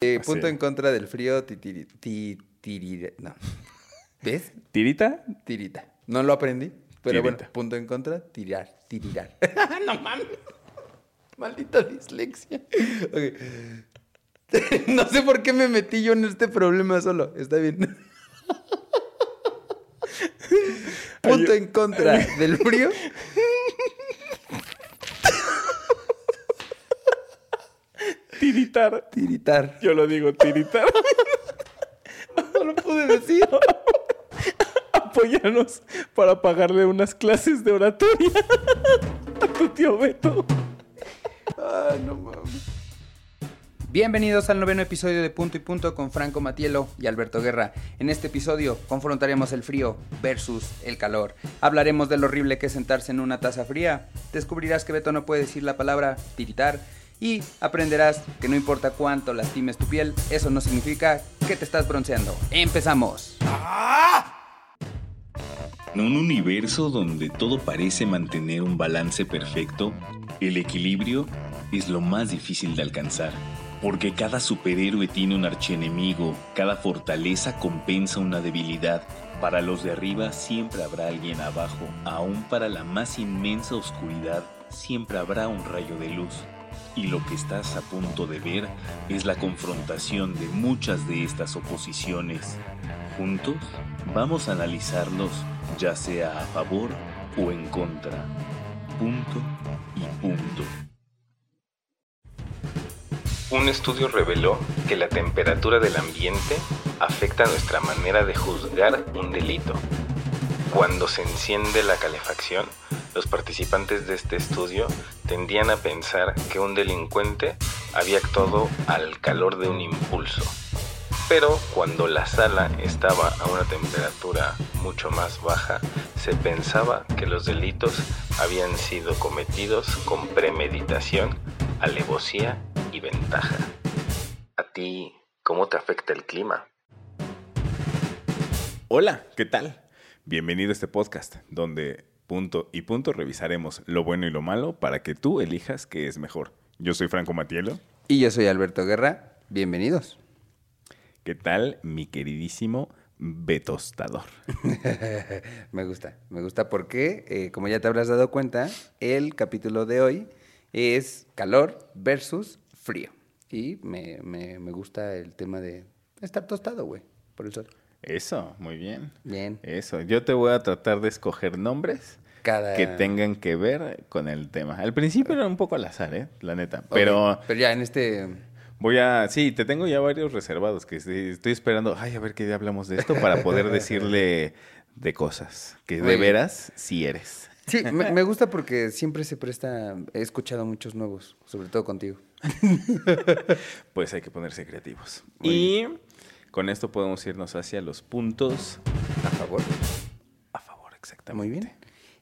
Eh, punto en contra del frío, titiri, ti- tirire- no. ¿Ves? ¿Tirita? Tirita. No lo aprendí, pero bueno, punto en contra, tirar, tirirar. no mames. Maldita dislexia. Ok. no sé por qué me metí yo en este problema solo. Está bien. punto en contra del frío. Tiritar. Tiritar. Yo lo digo, tiritar. No lo pude decir. Apóyanos para pagarle unas clases de oratoria a tu tío Beto. Ah, no mames. Bienvenidos al noveno episodio de Punto y Punto con Franco Matielo y Alberto Guerra. En este episodio confrontaremos el frío versus el calor. Hablaremos de lo horrible que es sentarse en una taza fría. Descubrirás que Beto no puede decir la palabra tiritar. Y aprenderás que no importa cuánto lastimes tu piel, eso no significa que te estás bronceando. ¡Empezamos! En un universo donde todo parece mantener un balance perfecto, el equilibrio es lo más difícil de alcanzar. Porque cada superhéroe tiene un archienemigo, cada fortaleza compensa una debilidad. Para los de arriba siempre habrá alguien abajo, aún para la más inmensa oscuridad siempre habrá un rayo de luz. Y lo que estás a punto de ver es la confrontación de muchas de estas oposiciones. Juntos vamos a analizarlos ya sea a favor o en contra. Punto y punto. Un estudio reveló que la temperatura del ambiente afecta nuestra manera de juzgar un delito. Cuando se enciende la calefacción, los participantes de este estudio tendían a pensar que un delincuente había actuado al calor de un impulso. Pero cuando la sala estaba a una temperatura mucho más baja, se pensaba que los delitos habían sido cometidos con premeditación, alevosía y ventaja. ¿A ti cómo te afecta el clima? Hola, ¿qué tal? Bienvenido a este podcast, donde punto y punto revisaremos lo bueno y lo malo para que tú elijas qué es mejor. Yo soy Franco Matielo. Y yo soy Alberto Guerra. Bienvenidos. ¿Qué tal, mi queridísimo Betostador? me gusta, me gusta porque, eh, como ya te habrás dado cuenta, el capítulo de hoy es calor versus frío. Y me, me- me gusta el tema de estar tostado, güey, por el sol. Eso, muy bien. Bien. Eso, yo te voy a tratar de escoger nombres Cada... que tengan que ver con el tema. Al principio era un poco al azar, ¿eh? La neta. Pero Pero ya en este... voy a... Sí, te tengo ya varios reservados que estoy, esperando. Ay, a ver qué día hablamos de esto para poder decirle de cosas que de veras sí eres. Sí, me, me gusta porque siempre se presta... He escuchado muchos nuevos, sobre todo contigo. Pues hay que ponerse creativos. Muy y con esto podemos irnos hacia los puntos A favor. a favor, exactamente. Muy bien.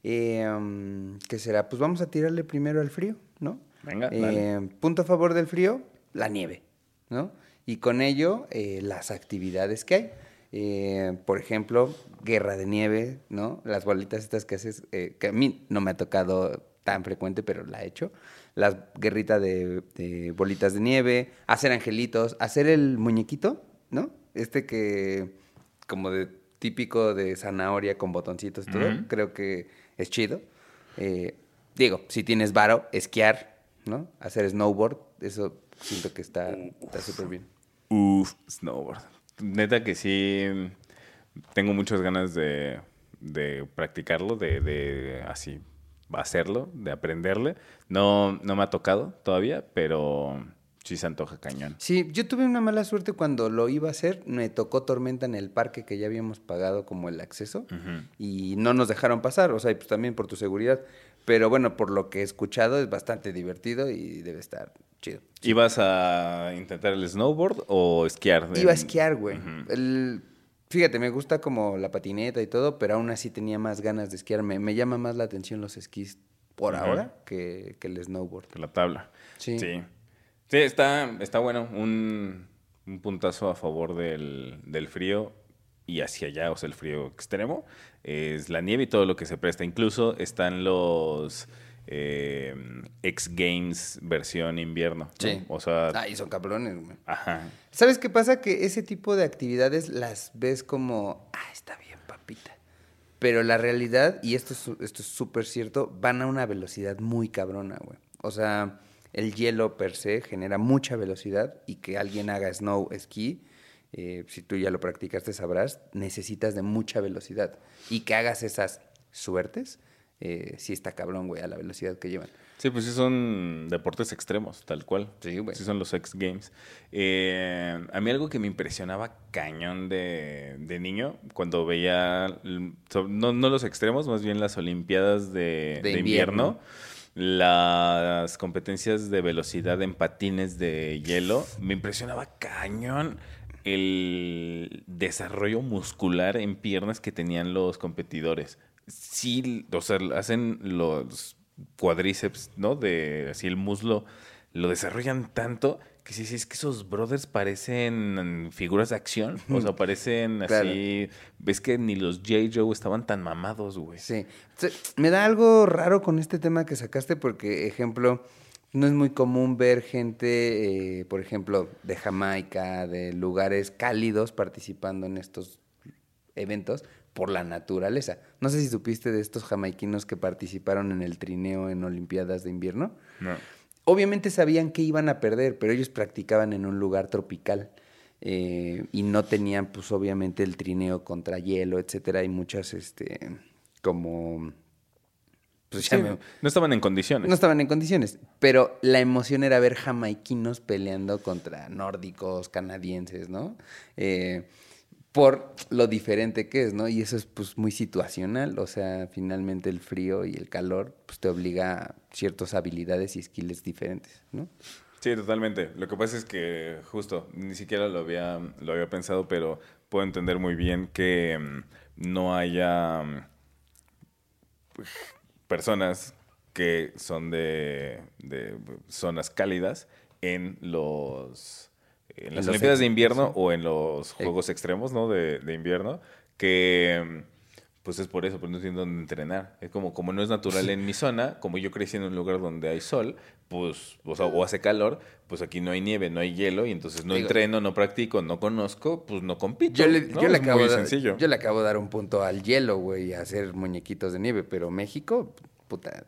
Eh, um, ¿Qué será? Pues vamos a tirarle primero al frío, ¿no? Venga, Eh, dale. punto a favor del frío, la nieve, ¿no? Y con ello, eh, las actividades que hay. Eh, por ejemplo, guerra de nieve, ¿no? Las bolitas estas que haces, eh, que a mí no me ha tocado tan frecuente, pero la he hecho. Las guerritas de, de bolitas de nieve, hacer angelitos, hacer el muñequito, ¿no? Este que, como de típico de zanahoria con botoncitos y todo, creo que es chido. Eh, digo, si tienes varo, esquiar, ¿no? Hacer snowboard, eso siento que está está súper bien. Uf, snowboard. Neta que sí tengo muchas ganas de, de practicarlo, de, de así hacerlo, de aprenderle. No, no me ha tocado todavía, pero sí se antoja cañón. Sí, yo tuve una mala suerte cuando lo iba a hacer, me tocó tormenta en el parque que ya habíamos pagado como el acceso y no nos dejaron pasar, o sea, y pues también por tu seguridad. Pero bueno, por lo que he escuchado es bastante divertido y debe estar chido. ¿Ibas a intentar el snowboard o esquiar? Iba a esquiar, güey. El- Fíjate, me gusta como la patineta y todo, pero aún así tenía más ganas de esquiar. Me, me llama más la atención los esquís por ahora que, que el snowboard. Que la tabla. Sí. Sí. Sí, está, está bueno. Un, un puntazo a favor del, del frío y hacia allá, o sea, el frío extremo, es la nieve y todo lo que se presta. Incluso están los eh, X Games versión invierno. ¿no? Sí. O sea, Ay, son cabrones, güey. ajá. ¿Sabes qué pasa? Que ese tipo de actividades las ves como, ah, está bien, papita. Pero la realidad, y esto es esto es súper cierto, van a una velocidad muy cabrona, güey. O sea, el hielo per se genera mucha velocidad y que alguien haga snow esquí, eh, si tú ya lo practicaste sabrás, necesitas de mucha velocidad. Y que hagas esas suertes, eh, sí está cabrón, güey, a la velocidad que llevan. Sí, pues sí son deportes extremos, tal cual. Sí, güey. Sí son los X Games. Eh, a mí algo que me impresionaba cañón de, de niño, cuando veía, no, no los extremos, más bien las Olimpiadas de, De de invierno, las competencias de velocidad en patines de hielo, me impresionaba cañón el desarrollo muscular en piernas que tenían los competidores. Sí, o sea, hacen los cuadríceps, ¿no? De así el muslo, lo desarrollan tanto que sí, sí, es que esos brothers parecen figuras de acción. O sea, parecen Claro. así. Ves que ni los J. Joe estaban tan mamados, güey. Sí. Me da algo raro con este tema que sacaste porque, ejemplo, no es muy común ver gente, eh, por ejemplo, de Jamaica, de lugares cálidos participando en estos eventos por la naturaleza. No sé si supiste de estos jamaiquinos que participaron en el trineo en Olimpiadas de invierno. No. Obviamente sabían que iban a perder, pero ellos practicaban en un lugar tropical eh, y no tenían, pues obviamente, el trineo contra hielo, etcétera, y muchas, este, como, pues Sí, ya me- no estaban en condiciones. no estaban en condiciones, pero la emoción era ver jamaiquinos peleando contra nórdicos, canadienses, ¿no? Eh, por lo diferente que es, ¿no? Y eso es pues muy situacional, o sea, finalmente el frío y el calor pues te obliga a ciertas habilidades y skills diferentes, ¿no? Sí, totalmente. Lo que pasa es que justo, ni siquiera lo había, lo había pensado, pero puedo entender muy bien que mm, no haya mm, personas que son de, de zonas cálidas en los en las los Olimpiadas de invierno sí. o en los Juegos Extremos, ¿no? De, de invierno, que pues es por eso, pues no tienen dónde entrenar. Es como, como no es natural en mi zona, como yo crecí en un lugar donde hay sol, pues, o, sea, o hace calor, pues aquí no hay nieve, no hay hielo, y entonces no Digo- entreno, no practico, no conozco, pues no compito. Yo le, ¿no? yo le acabo yo le acabo de dar un punto al hielo, güey, a hacer muñequitos de nieve, pero México, puta,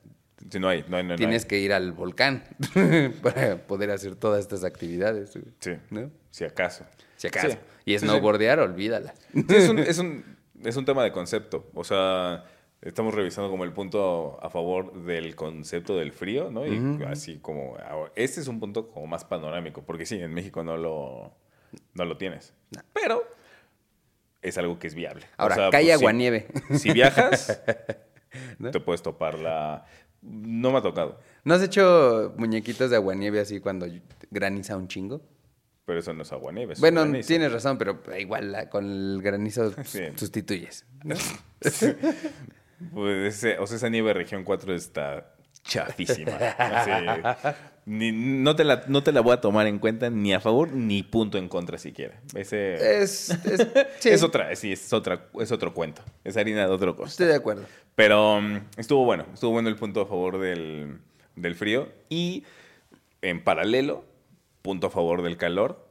Sí, no hay, no hay, no hay. tienes que ir al volcán para poder hacer todas estas actividades, güey, Sí, ¿no? si acaso. Si acaso. Sí. Y Sí, sí. snowboardear, olvídala. Sí, es, un, es, un, es un tema de concepto. O sea, estamos revisando como el punto a favor del concepto del frío, ¿no? Y así como... ahora, Este es un punto como más panorámico, porque sí, en México no lo, no lo tienes. Pero es algo que es viable. O Ahora, sea, cae pues, aguanieve. Si viajas, ¿No? te puedes topar la... No me ha tocado, ¿No has hecho muñequitos de aguanieve así cuando graniza un chingo? pero eso no es aguanieve. es Bueno, granizo. tienes razón, pero igual la- con el granizo Sí. sustituyes. ¿no? Pues ese- o sea, esa nieve región 4 está chafísima. Así, ni- no, te la, no te la voy a tomar en cuenta ni a favor ni punto en contra siquiera. Ese Es, es, sí, es otra, sí, es otra, es otro cuento. Es harina de otro cosa. Estoy de acuerdo. Pero mm, estuvo bueno, estuvo bueno el punto a favor del, del frío y en paralelo, punto a favor del calor,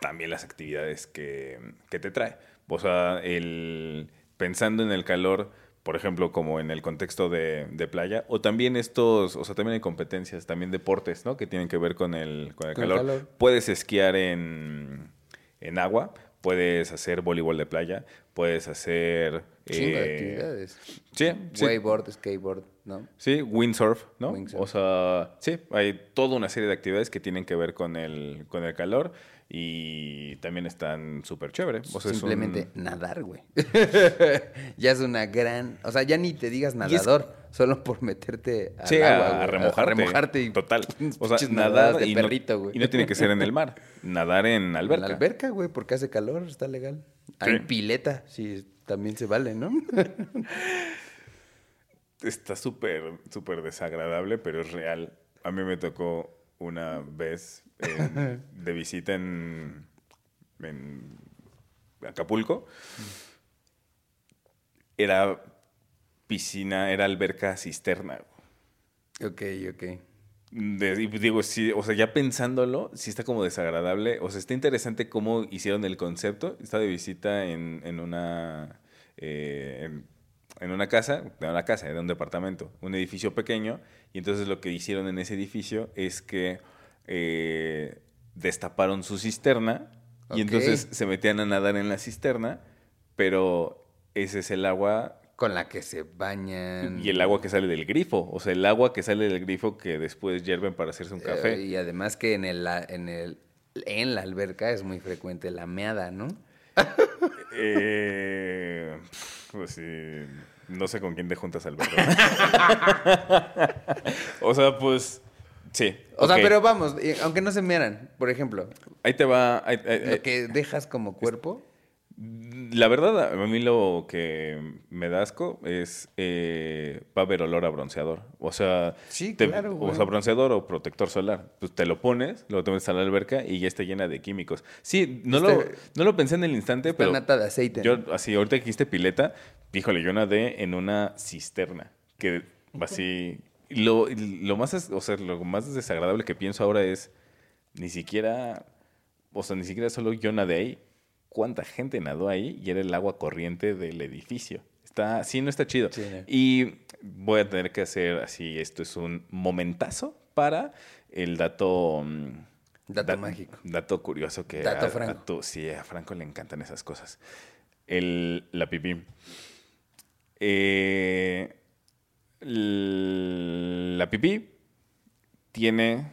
también las actividades que, que te trae. O sea, el, pensando en el calor, por ejemplo, como en el contexto de, de playa, o también estos, o sea, también hay competencias, también deportes, ¿no? Que tienen que ver con el, con el Con el calor. calor. Puedes esquiar en, en agua, puedes hacer voleibol de playa, puedes hacer... Chingo de eh, actividades. Sí, sí. Wakeboard, skateboard, ¿no? Sí, windsurf, ¿no? Windsurf. O sea, sí, hay toda una serie de actividades que tienen que ver con el, con el calor y también están súper chévere. O sea, es un- Simplemente nadar, güey. ya es una gran... O sea, ya ni te digas es- nadador, solo por meterte al Sí, agua, a, remojarte. A remojarte y... Total. O sea, nadar de y, no, perrito, güey. y no tiene que ser en el mar. Nadar en alberca. En la alberca, güey, porque hace calor, está legal. Sí. En pileta, sí, también se vale, ¿no? Está súper, súper desagradable, pero es real. A mí me tocó una vez de visita en, en Acapulco. Era piscina, era alberca cisterna. Ok, ok. De- y digo, sí, o sea, ya pensándolo, sí está como desagradable. O sea, está interesante cómo hicieron el concepto. Está de visita en, en una eh, en, en una casa, de una casa, de un departamento, un edificio pequeño. Y entonces lo que hicieron en ese edificio es que eh, destaparon su cisterna y entonces se metían a nadar en la cisterna, pero ese es el agua Con la que se bañan. y el agua que sale del grifo, o sea, el agua que sale del grifo que después hierven para hacerse un Eh, café. y además que en el, la- en el en la alberca es muy frecuente la meada, ¿no? Eh, pues sí, no sé con quién te juntas al verlo. o sea, pues sí. O sea, pero vamos, aunque no se mearan, por ejemplo, Ahí te va. ahí- lo que dejas como cuerpo. La verdad, a mí lo que me da asco es. Eh, va a haber olor a bronceador. O sea. Sí, te- claro, O sea, bronceador o protector solar. Pues te lo pones, luego te metes a la alberca y ya está llena de químicos. Sí, no, lo, Este- no lo pensé en el instante, Está pero. nata de aceite. Yo, así, ahorita que dijiste pileta, híjole, yo nadé en una cisterna. Que así. Y Lo, lo más, o sea, lo más desagradable que pienso ahora es. Ni siquiera. O sea, ni siquiera solo yo nadé ahí. ¿Cuánta gente nadó ahí? Y era el agua corriente del edificio. Está, sí, no está chido. Sí, no. Y voy a tener que hacer así. Esto es un momentazo para el dato. mm, Dato da- mágico. Dato curioso que Dato a- a Franco. tu- sí, a Franco le encantan esas cosas. El, la pipí. Eh, la pipí tiene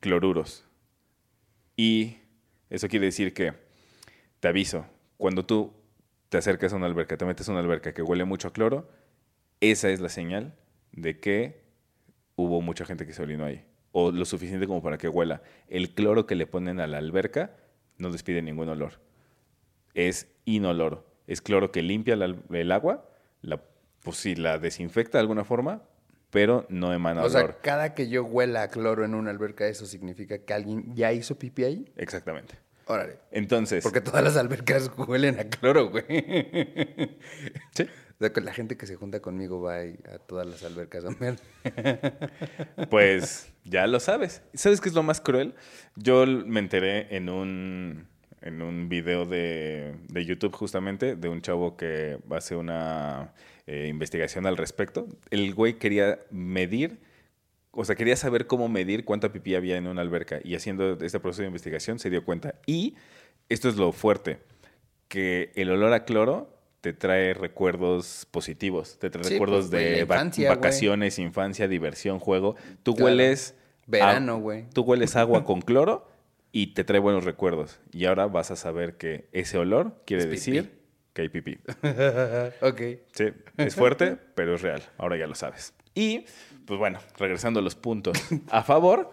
cloruros. Y eso quiere decir que, te aviso, cuando tú te acercas a una alberca, te metes a una alberca que huele mucho a cloro, esa es la señal de que hubo mucha gente que se orinó ahí. O lo suficiente como para que huela. El cloro que le ponen a la alberca no despide ningún olor. Es inoloro. Es cloro que limpia el agua, la, pues sí, la desinfecta de alguna forma, pero no emana O olor. sea, cada que yo huela a cloro en una alberca, ¿eso significa que alguien ya hizo pipí ahí? Exactamente. Órale. Entonces, Porque todas las albercas huelen a cloro, güey. sí, O sea, la gente que se junta conmigo va a todas las albercas a mear. Pues ya lo sabes. ¿Sabes qué es lo más cruel? Yo me enteré en un, en un video de, de YouTube justamente de un chavo que hace una eh, investigación al respecto. El güey quería medir, o sea, quería saber cómo medir cuánta pipí había en una alberca y haciendo este proceso de investigación se dio cuenta. Y esto es lo fuerte, que el olor a cloro te trae recuerdos positivos, te trae Sí, recuerdos pues, de infancia, vacaciones, infancia, diversión, juego. Tú Claro. hueles... Verano, güey. Tú hueles agua con cloro y te trae buenos recuerdos. Y ahora vas a saber que ese olor quiere Es decir pipí. ok. Sí, es fuerte, pero es real. Ahora ya lo sabes. Y, pues bueno, regresando a los puntos a favor.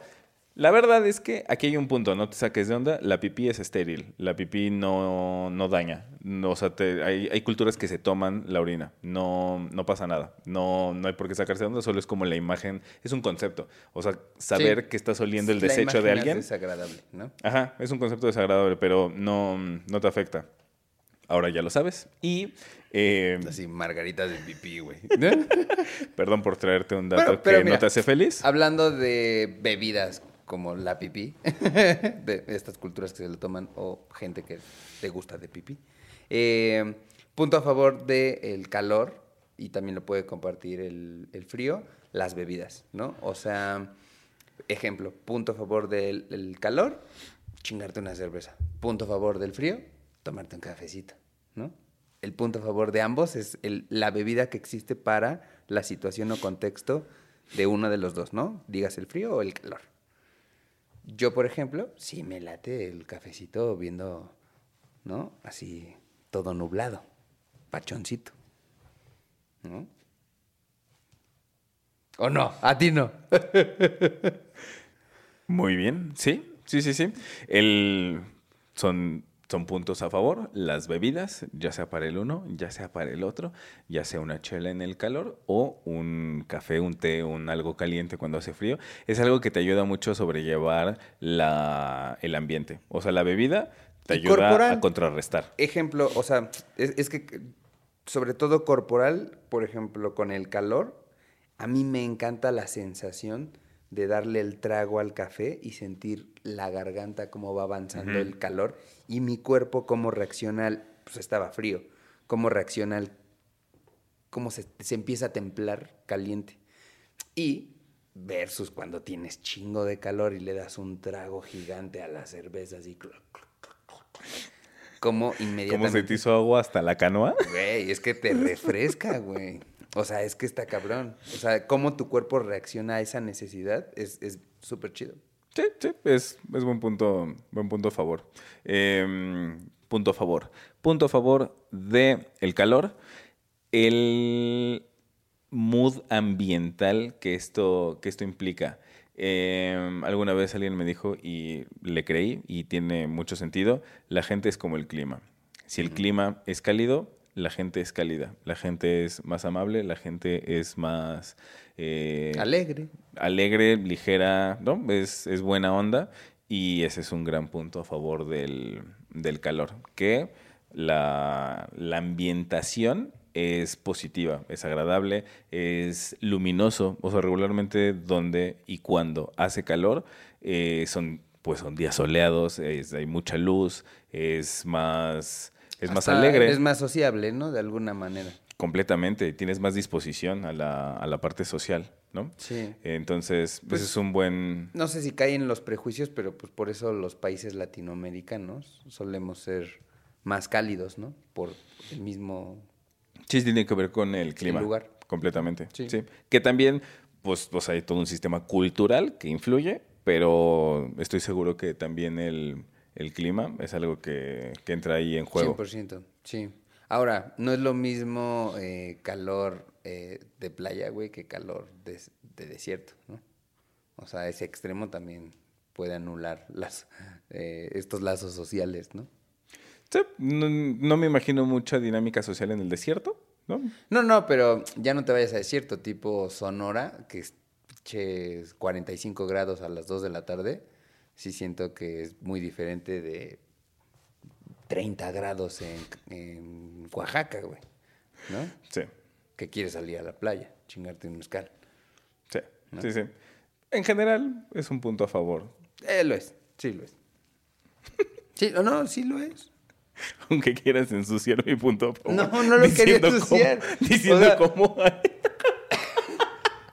La verdad es que aquí hay un punto, no te saques de onda, la pipí es estéril, la pipí no, no daña, no, o sea, te- hay, hay culturas que se toman la orina, no, no pasa nada, no, no hay por qué sacarse de onda, solo es como la imagen, es un concepto, o sea, saber Sí. que estás oliendo el La desecho de alguien, Es desagradable, ¿no? Ajá, es un concepto desagradable, pero no, no te afecta. Ahora ya lo sabes. Y, eh, Así, margaritas de pipí, güey. perdón por traerte un dato Bueno, que mira, no te hace feliz. Hablando de bebidas como la pipí, de estas culturas que se lo toman o gente que le gusta de pipí. Eh, punto a favor del calor y también lo puede compartir el, el frío, las bebidas, ¿no? O sea, ejemplo, punto a favor del el calor, chingarte una cerveza. Punto a favor del frío, tomarte un cafecito, ¿no? El punto a favor de ambos es la bebida que existe para la situación o contexto de uno de los dos, ¿no? Digas el frío o el calor. Yo, por ejemplo, sí me late el cafecito viendo, ¿no? Así, todo nublado, pachoncito, ¿no? ¿O no? A ti no. Muy bien, sí, sí, sí, sí. El, son, son puntos a favor, las bebidas, ya sea para el uno, ya sea para el otro, ya sea una chela en el calor o un café, un té, un algo caliente cuando hace frío, es algo que te ayuda mucho a sobrellevar la, el ambiente. O sea, la bebida te ayuda corporal. a contrarrestar. Ejemplo, o sea, es, es que sobre todo corporal, por ejemplo, con el calor, A mí me encanta la sensación de darle el trago al café y sentir la garganta cómo va avanzando el calor y mi cuerpo cómo reacciona, al- pues estaba frío, cómo reacciona, al- cómo se, se empieza a templar caliente. Y versus cuando tienes chingo de calor y le das un trago gigante a la cerveza así. cloc, cloc, cloc, cloc, cloc. Como ¿Cómo inmediatamente... se te hizo agua hasta la canoa? Güey, es que te refresca, güey. O sea, es que está cabrón. O sea, cómo tu cuerpo reacciona a esa necesidad es es súper chido. Sí, sí, es, es buen punto, buen punto a favor. Em, punto a favor. Punto a favor de el calor, el mood ambiental que esto, que esto implica. Em, alguna vez alguien me dijo y le creí y tiene mucho sentido, la gente es como el clima. Si el clima es cálido, la gente es cálida, la gente es más amable, la gente es más... eh, Alegre. alegre, ligera, ¿no? Es, es buena onda y ese es un gran punto a favor del, del calor, que la, la ambientación es positiva, es agradable, es luminoso, o sea, regularmente donde y cuando hace calor eh, son pues son días soleados, es- hay mucha luz, es más es más alegre. Es más sociable, ¿no? De alguna manera. Completamente, tienes más disposición a la, a la parte social, ¿no? Sí. Entonces, Pues- ese es un buen... No sé si caen los prejuicios, pero pues por eso los países latinoamericanos solemos ser más cálidos, ¿no? Por el mismo... Sí, tiene que ver con el clima. lugar. Completamente. Sí. Sí. Que también, pues, pues hay todo un sistema cultural que influye, pero estoy seguro que también el, el clima es algo que, que entra ahí en juego. 100%, sí. Ahora, no es lo mismo eh, calor eh, de playa, güey, que calor de, de desierto, ¿no? O sea, ese extremo también puede anular las, eh, estos lazos sociales, ¿no? Sí, no, no me imagino mucha dinámica social en el desierto, ¿no? No, no, pero ya no te vayas a desierto, tipo Sonora, que es pinches 45 grados a las 2 de la tarde. Sí siento que es muy diferente de 30 grados en, en Oaxaca, güey, ¿no? Sí, que quieres salir a la playa, chingarte un mezcal. sí, sí, sí. En general, es un punto a favor. Eh, lo es, sí lo es. Sí, o no, sí lo es. Aunque quieras ensuciar mi punto a favor. No, no lo quería ensuciar. cómo- diciendo O sea- cómo.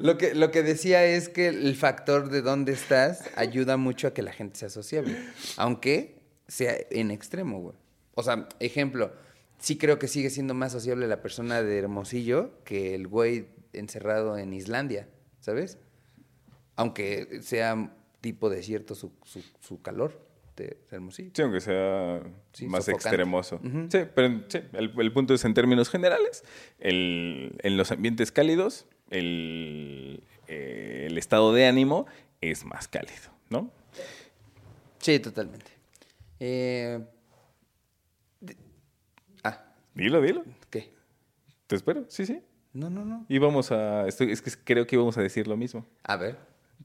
Lo que, lo que decía es que el factor de dónde estás ayuda mucho a que la gente sea sociable, aunque sea en extremo, güey. O sea, ejemplo, sí creo que sigue siendo más sociable la persona de Hermosillo que el güey encerrado en Islandia, ¿sabes? Aunque sea tipo desierto su, su, su calor de Hermosillo. Sí, aunque sea Sí, más sofocante. extremoso. Sí, pero sí, el, el punto es en términos generales, el- en los ambientes cálidos, el, eh, el estado de ánimo es más cálido, ¿no? Sí, totalmente. Eh, Ah, Dilo, dilo. ¿qué? Te espero, sí, sí. No, no, no. Y vamos a, estoy- es que creo que íbamos a decir lo mismo, A ver.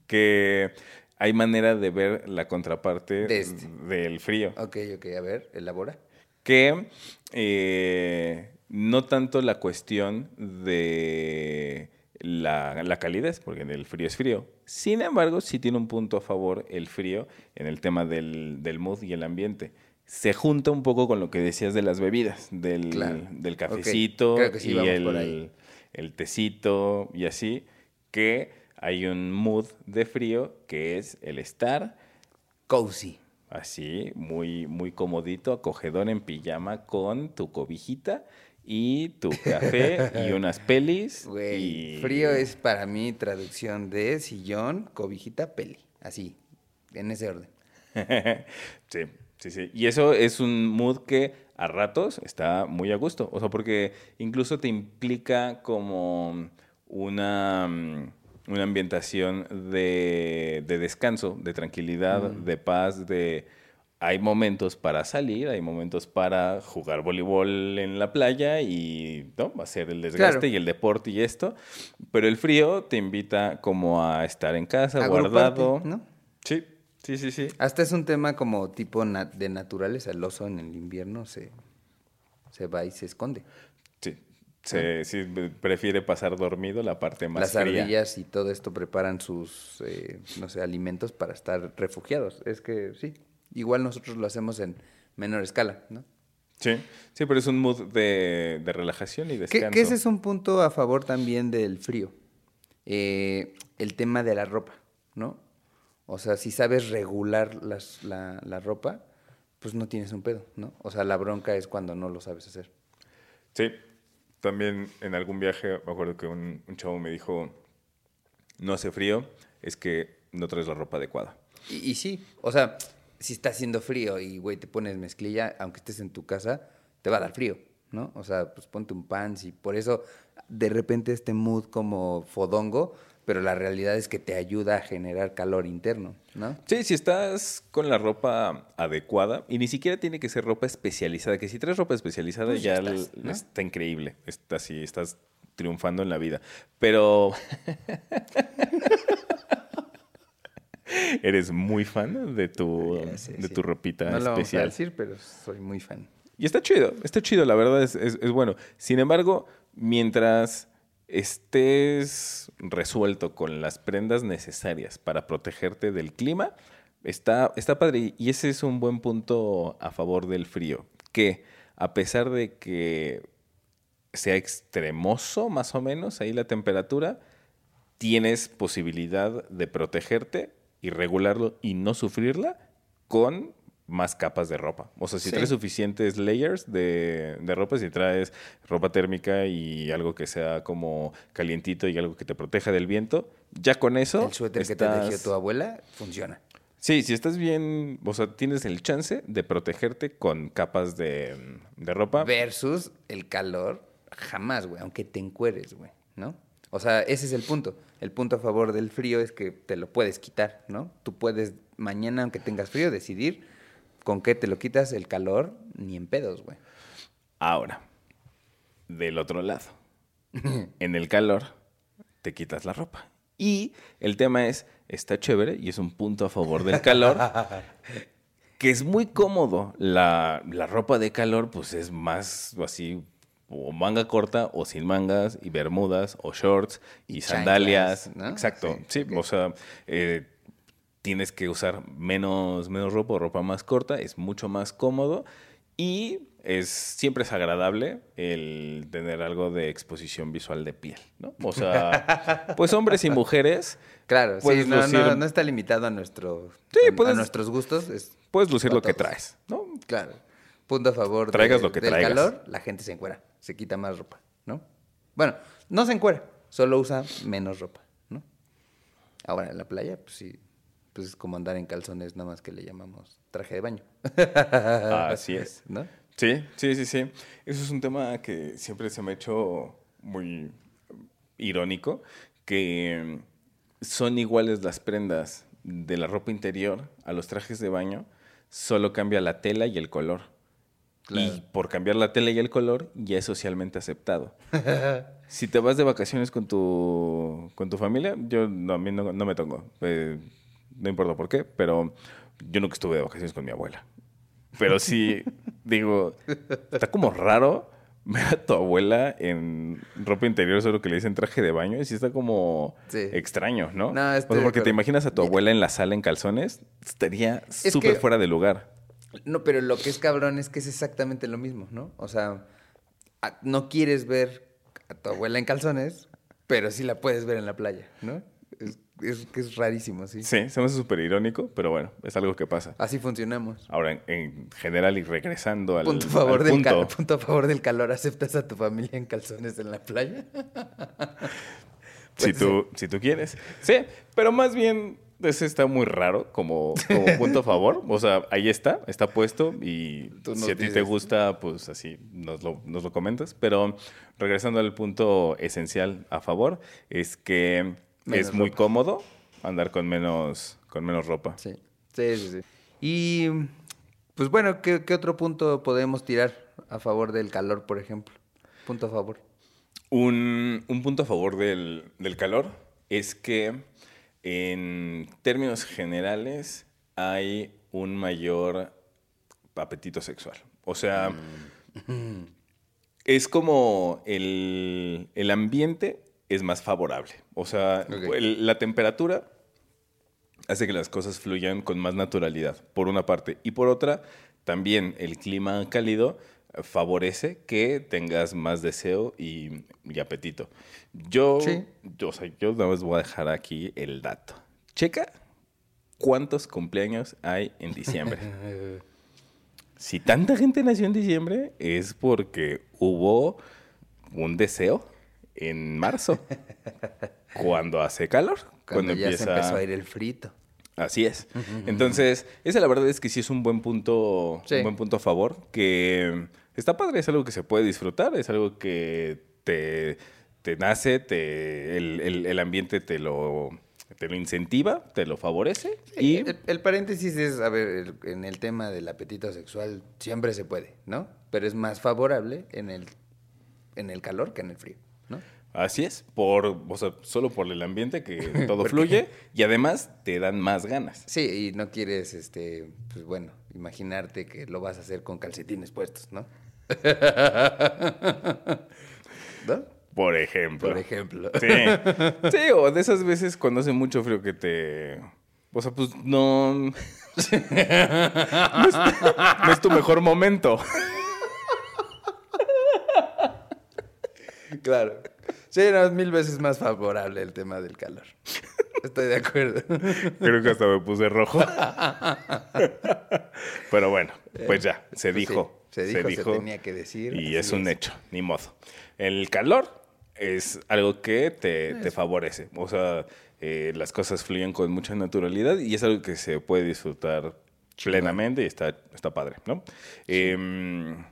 que hay manera de ver la contraparte De este. del frío. Ok, ok, a ver, elabora. que eh, no tanto la cuestión de la, la calidez, porque el frío es frío. Sin embargo, sí tiene un punto a favor el frío en el tema del, del mood y el ambiente. Se junta un poco con lo que decías de las bebidas, del, Claro. del cafecito sí y el, el tecito y así, que hay un mood de frío que es el estar Cozy. Así, muy, muy comodito, acogedor en pijama con tu cobijita y tu café y unas pelis. Güey, y- frío es para mí traducción de sillón, cobijita, peli. Así, en ese orden. sí, sí, sí. Y eso es un mood que a ratos está muy a gusto. O sea, porque incluso te implica como una, mm, una ambientación de, de descanso, de tranquilidad, de paz, de... Hay momentos para salir, hay momentos para jugar voleibol en la playa y ¿no? hacer el desgaste Claro. y el deporte y esto. Pero el frío te invita como a estar en casa, guardado. ¿no? Sí, sí, sí, sí. Hasta es un tema como tipo na- de naturaleza. El oso en el invierno se, se va y se esconde. Sí, Se, sí, prefiere pasar dormido la parte más Las fría. ardillas y todo esto preparan sus, eh, no sé, alimentos para estar refugiados. Es que sí, igual nosotros lo hacemos en menor escala, ¿no? Sí, sí, pero es un mood de, de relajación y Que, descanso. que ese es un punto a favor también del frío. Eh, el tema de la ropa, ¿no? O sea, si sabes regular las- la, la ropa, pues no tienes un pedo, ¿no? O sea, la bronca es cuando no lo sabes hacer. Sí, también en algún viaje me acuerdo que un, un chavo me dijo, no hace frío, es que no traes la ropa adecuada. Y, y sí, o sea, si está haciendo frío y, güey, te pones mezclilla, aunque estés en tu casa, te va a dar frío, ¿no? O sea, pues ponte un pants y por eso de repente este mood como fodongo, pero la realidad es que te ayuda a generar calor interno, ¿no? Sí, si estás con la ropa adecuada, y ni siquiera tiene que ser ropa especializada, que si traes ropa especializada Pues ya ya estás, l- ¿no? está increíble, está así, estás triunfando en la vida. Pero eres muy fan de tu, Ya sé, de sí. tu ropita No lo vamos a especial. decir, pero soy muy fan. Y está chido, está chido, la verdad es, es- es bueno. Sin embargo, mientras estés resuelto con las prendas necesarias para protegerte del clima, está, está padre. Y ese es un buen punto a favor del frío. Que a pesar de que sea extremoso, más o menos, ahí la temperatura, tienes posibilidad de protegerte y regularlo y no sufrirla con más capas de ropa. O sea, si Sí. traes suficientes layers de, de ropa, si traes ropa térmica y algo que sea como calientito y algo que te proteja del viento, ya con eso... El suéter que te tejió tu abuela funciona. Sí, si estás bien, o sea, tienes el chance de protegerte con capas de, de ropa. Versus el calor, jamás, güey, aunque te encueres, güey, ¿no? O sea, ese es el punto. El punto a favor del frío es que te lo puedes quitar, ¿no? Tú puedes mañana, aunque tengas frío, decidir con qué te lo quitas el calor, ni en pedos, güey. Ahora, del otro lado, en el calor, te quitas la ropa. Y el tema es, está chévere y es un punto a favor del calor, que es muy cómodo. La, la ropa de calor, pues es más así, o manga corta o sin mangas, y bermudas o shorts y, sandalias. ¿no? Exacto, sí, Sí, o sea, eh, tienes que usar menos, menos ropa o ropa más corta, es mucho más cómodo y es, siempre es agradable el tener algo de exposición visual de piel, ¿no? O sea, pues hombres y mujeres, Claro, sí, no, no, lucir- no está limitado a, nuestro, Sí, a- a, puedes- nuestros gustos. Es, puedes lucir lo que traes, ¿no? Claro. Punto a favor Traigas de- lo que del traigas. calor, la gente se encuera, se quita más ropa, ¿no? Bueno, no se encuera, solo usa menos ropa, ¿no? Ahora en la playa, pues sí, pues es como andar en calzones, nada más que le llamamos traje de baño. Así es. ¿No? Sí, sí, sí, sí. Eso es un tema que siempre se me ha hecho muy irónico, que son iguales las prendas de la ropa interior a los trajes de baño, solo cambia la tela y el color. Y por cambiar la tela y el color, ya es socialmente aceptado. si te vas de vacaciones con tu, con tu familia, yo no, a mí no, no me toco. Eh, no importa por qué, pero yo nunca estuve de vacaciones con mi abuela. Pero sí, digo, está como raro ver a tu abuela en ropa interior, solo que le dicen traje de baño, y sí está como Sí. extraño, ¿no? No, O sea, porque te imaginas a tu abuela en la sala en calzones, estaría Es súper fuera de lugar. No, pero lo que es cabrón es que es exactamente lo mismo, ¿no? O sea, a- no quieres ver a tu abuela en calzones, pero sí la puedes ver en la playa, ¿no? Es, es que es rarísimo, sí. Sí, se me hace súper irónico, pero bueno, es algo que pasa. Así funcionamos. Ahora, en, en general y regresando al, Punto a, favor al del punto, cal- punto a favor del calor, ¿aceptas a tu familia en calzones en la playa? si, tú, si tú quieres. Sí, pero más bien ese está muy raro como, como punto a favor. O sea, ahí está, está puesto y si a ti te gusta, pues así nos lo, nos lo comentas. Pero regresando al punto esencial a favor, es que Menos es muy ropa. cómodo andar con menos, con menos ropa. Sí, sí, sí. sí. Y, pues bueno, ¿qué, qué otro punto podemos tirar a favor del calor, por ejemplo? Punto a favor. Un, un punto a favor del, del calor es que en términos generales hay un mayor apetito sexual. O sea, es como el, el ambiente es más favorable. O sea, el- la temperatura hace que las cosas fluyan con más naturalidad, por una parte. Y por otra, también el clima cálido favorece que tengas más deseo y, y apetito. Yo, Sí. yo, o sea, yo nada más voy a dejar aquí el dato. Checa cuántos cumpleaños hay en diciembre. si tanta gente nació en diciembre, es porque hubo un deseo en marzo, cuando hace calor, Cuando, cuando, ya empieza se empezó a ir el frito. Así es. Entonces, esa la verdad es que sí es un buen punto, Sí. un buen punto a favor, que está padre, es algo que se puede disfrutar, es algo que te, te nace, te, el, el- el ambiente te lo, te lo incentiva, te lo favorece y El, el paréntesis es, a ver, el- en el tema del apetito sexual siempre se puede, ¿no? Pero es más favorable en el, en el calor que en el frío. Así es, por, o sea, solo por el ambiente que todo fluye y además te dan más ganas. Sí, y no quieres, este, pues bueno, imaginarte que lo vas a hacer con calcetines puestos, ¿no? ¿No? Por ejemplo. Por ejemplo. Sí. Sí, o de esas veces cuando hace mucho frío que te. O sea, pues no. no, es, no es tu mejor momento. Claro. Sí, no, es mil veces más favorable el tema del calor. Estoy de acuerdo. Creo que hasta me puse rojo. Pero bueno, pues ya, se Pues sí, dijo. se dijo, se tenía que decir, Y es un es. hecho, ni modo. El calor es algo que te, te favorece. O sea, eh, las cosas fluyen con mucha naturalidad y es algo que se puede disfrutar plenamente y está, está padre, ¿no? Em,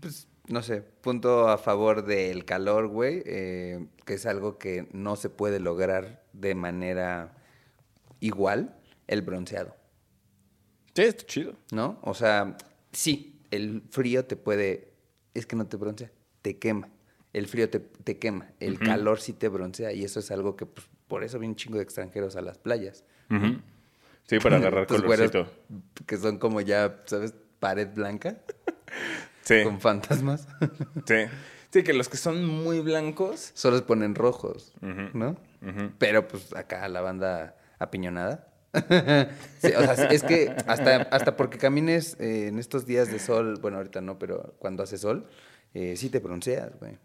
Pues, no sé, punto a favor del calor, güey, eh, que es algo que no se puede lograr de manera igual, el bronceado, sí, está chido. ¿no? O sea, sí, el frío te puede, es que no te broncea, te quema. El frío te, te quema, el calor sí te broncea y eso es algo que, pues, por eso vienen un chingo de extranjeros a las playas. Sí, para agarrar güeros colorcito. que son como ya, ¿sabes? Pared blanca Sí, con fantasmas. sí. Sí, que los que son muy blancos. Solo se ponen rojos. ¿no? Pero pues acá la banda apiñonada. Sí, o sea, es que hasta, hasta porque camines eh, en estos días de sol, bueno, ahorita no, pero cuando hace sol, eh, sí te bronceas, güey.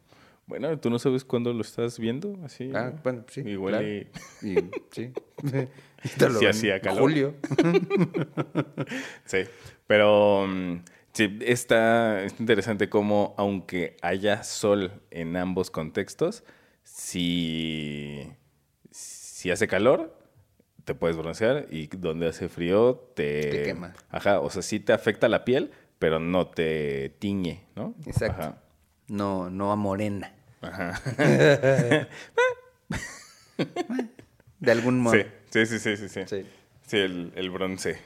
Bueno, tú no sabes cuándo lo estás viendo, así. Ah, ¿no? bueno, sí. Igual claro. y- Y, sí. Y te lo Sí hacía calor. Julio. Sí, pero mm, sí, está, está interesante cómo, aunque haya sol en ambos contextos, si, si hace calor, te puedes broncear y donde hace frío te... Te quema. Ajá, o sea, sí te afecta la piel, pero no te tiñe, ¿no? Exacto. Ajá. No, no a morena. Ajá. De algún modo. Sí, sí, sí, sí, sí. Sí, el, el bronce.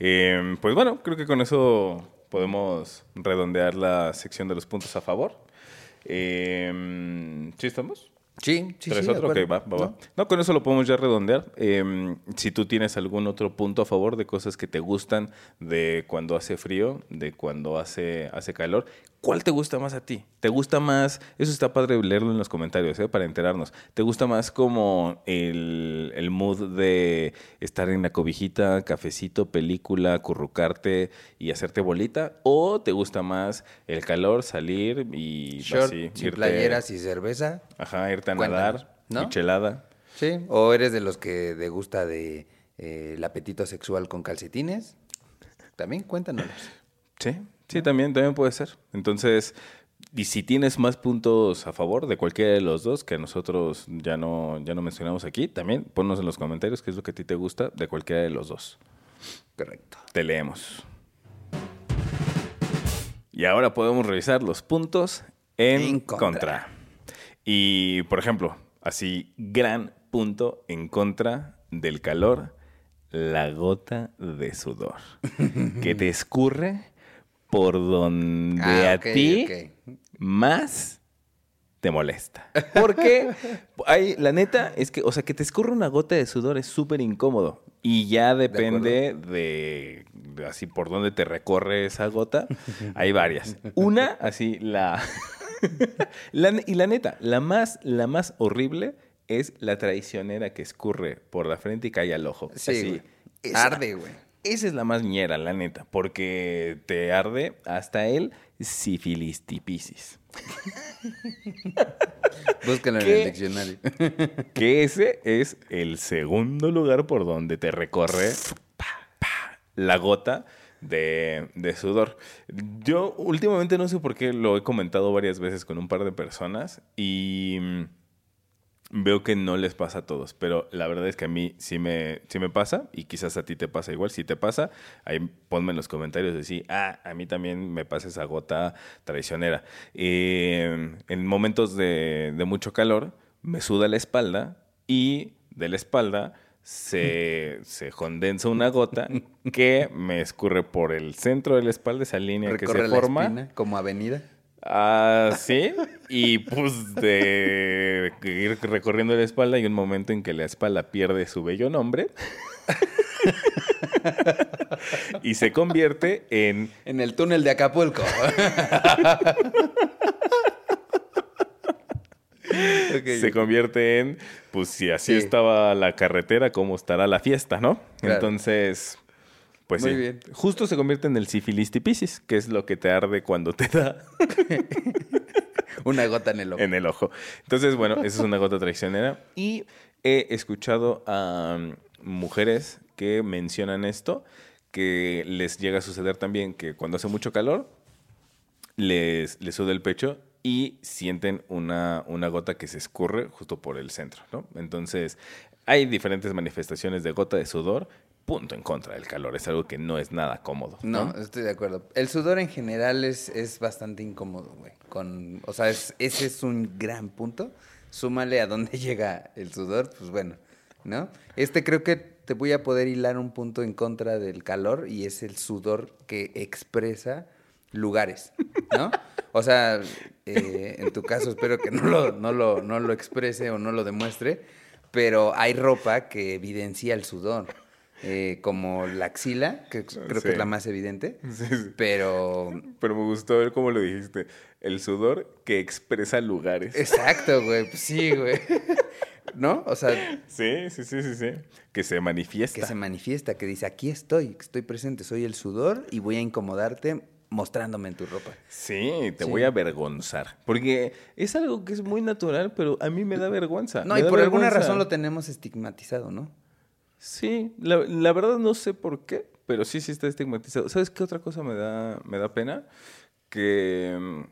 Eh, pues bueno, creo que con eso podemos redondear la sección de los puntos a favor. Eh, ¿Sí estamos? Sí, sí, ¿Traes sí, otro? Ok, acuerdo. va, va, va. ¿No? No, con eso lo podemos ya redondear. Eh, si tú tienes algún otro punto a favor de cosas que te gustan de cuando hace frío, de cuando hace, hace calor, ¿cuál te gusta más a ti? ¿Te gusta más? Eso está padre leerlo en los comentarios, ¿eh? para enterarnos. ¿Te gusta más como el, el mood de estar en la cobijita, cafecito, película, currucarte y hacerte bolita? ¿O te gusta más el calor, salir y Short, así sin playeras y cerveza. Ajá, irte a Cuéntanos, nadar, ¿no? michelada. Sí. ¿O eres de los que te gusta de eh, el apetito sexual con calcetines? También cuéntanos. Sí, sí, también, también puede ser. Entonces, y si tienes más puntos a favor de cualquiera de los dos que nosotros ya no, ya no mencionamos aquí, también ponnos en los comentarios qué es lo que a ti te gusta de cualquiera de los dos. Correcto. Te leemos. Y ahora podemos revisar los puntos en, En contra. contra. Y, por ejemplo, así, gran punto en contra del calor, la gota de sudor. que te escurre por donde Ah, a ti más te molesta. Porque hay, la neta es que, o sea, que te escurra una gota de sudor es súper incómodo. Y ya depende de, de así por dónde te recorre esa gota. Hay varias. Una, así, la, La- y la neta, la más, la más horrible es la traicionera que escurre por la frente y cae al ojo. Sí, Así. güey. Esa- Arde, güey. Esa es la más ñera, la neta, porque te arde hasta el sifilistipisis. Búscalo en el diccionario. Que ese es el segundo lugar por donde te recorre pa, pa, la gota de, de sudor. Yo últimamente no sé por qué lo he comentado varias veces con un par de personas y mm, veo que no les pasa a todos, pero la verdad es que a mí sí me, sí me pasa y quizás a ti te pasa igual. Si te pasa, ahí ponme en los comentarios de sí, ah, a mí también me pasa esa gota traicionera. Eh, en momentos de, de mucho calor, me suda la espalda y de la espalda se, se condensa una gota que me escurre por el centro de la espalda, esa línea que se la forma. espina como avenida. Ah, sí. Y pues de ir recorriendo la espalda hay un momento en que la espalda pierde su bello nombre. y se convierte en En el túnel de Acapulco. Se convierte en pues si así Sí. estaba la carretera, cómo estará la fiesta, ¿no? Claro. Entonces, pues Muy sí. bien. Justo se convierte en el sifilistipisis, que es lo que te arde cuando te da Una gota en el ojo. en el ojo. Entonces, bueno, esa es una gota traicionera. Y he escuchado a mm, mujeres que mencionan esto, que les llega a suceder también que cuando hace mucho calor, les, les suda el pecho y sienten una, una gota que se escurre justo por el centro, ¿no? Entonces, hay diferentes manifestaciones de gota de sudor, punto en contra del calor. Es algo que no es nada cómodo. No, estoy de acuerdo. El sudor en general es, es bastante incómodo, güey. Con, o sea, es- ese es un gran punto. Súmale a dónde llega el sudor, pues bueno, ¿no? Este creo que te voy a poder hilar un punto en contra del calor y es el sudor que expresa lugares, ¿no? O sea, eh, en tu caso espero que no lo, no, lo, no lo exprese o no lo demuestre, pero hay ropa que evidencia el sudor. Eh, como la axila, que creo que es la más evidente, Sí, sí. pero Pero me gustó ver cómo lo dijiste. El sudor que expresa lugares. exacto, güey, pues sí, güey. ¿No? O sea, Sí, sí, sí, sí, sí. Que se manifiesta. que se manifiesta, que dice, aquí estoy, estoy presente, soy el sudor y voy a incomodarte mostrándome en tu ropa. Sí, te Sí. voy a avergonzar. Porque es algo que es muy natural, pero a mí me da vergüenza. No, me y por alguna razón lo tenemos estigmatizado, ¿no? Sí, la, la verdad no sé por qué, pero sí, sí está estigmatizado. ¿Sabes qué otra cosa me da, me da pena? Que mm,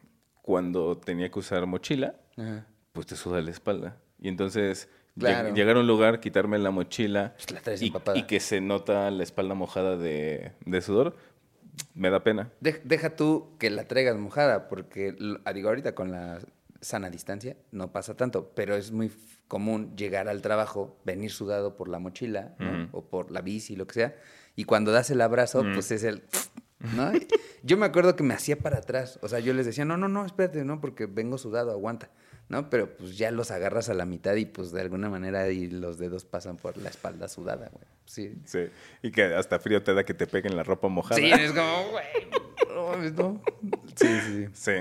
cuando tenía que usar mochila, Ajá. pues te suda la espalda. Y entonces lleg- llegar a un lugar, quitarme la mochila Pues la y, que se nota la espalda mojada de, de sudor, me da pena. De- deja tú que la traigas mojada, porque, digo, ahorita con la sana distancia no pasa tanto, pero es muy común llegar al trabajo, venir sudado por la mochila, ¿no? O por la bici, lo que sea, y cuando das el abrazo, pues es el... ¿no? Yo me acuerdo que me hacía para atrás, o sea, yo les decía, no, no, no, espérate, no, porque vengo sudado, aguanta, ¿no? Pero pues ya los agarras a la mitad y pues de alguna manera ahí los dedos pasan por la espalda sudada, güey. Sí. Sí, y que hasta frío te da que te peguen la ropa mojada. Sí, es como, güey, no no. Sí, sí, sí. Sí.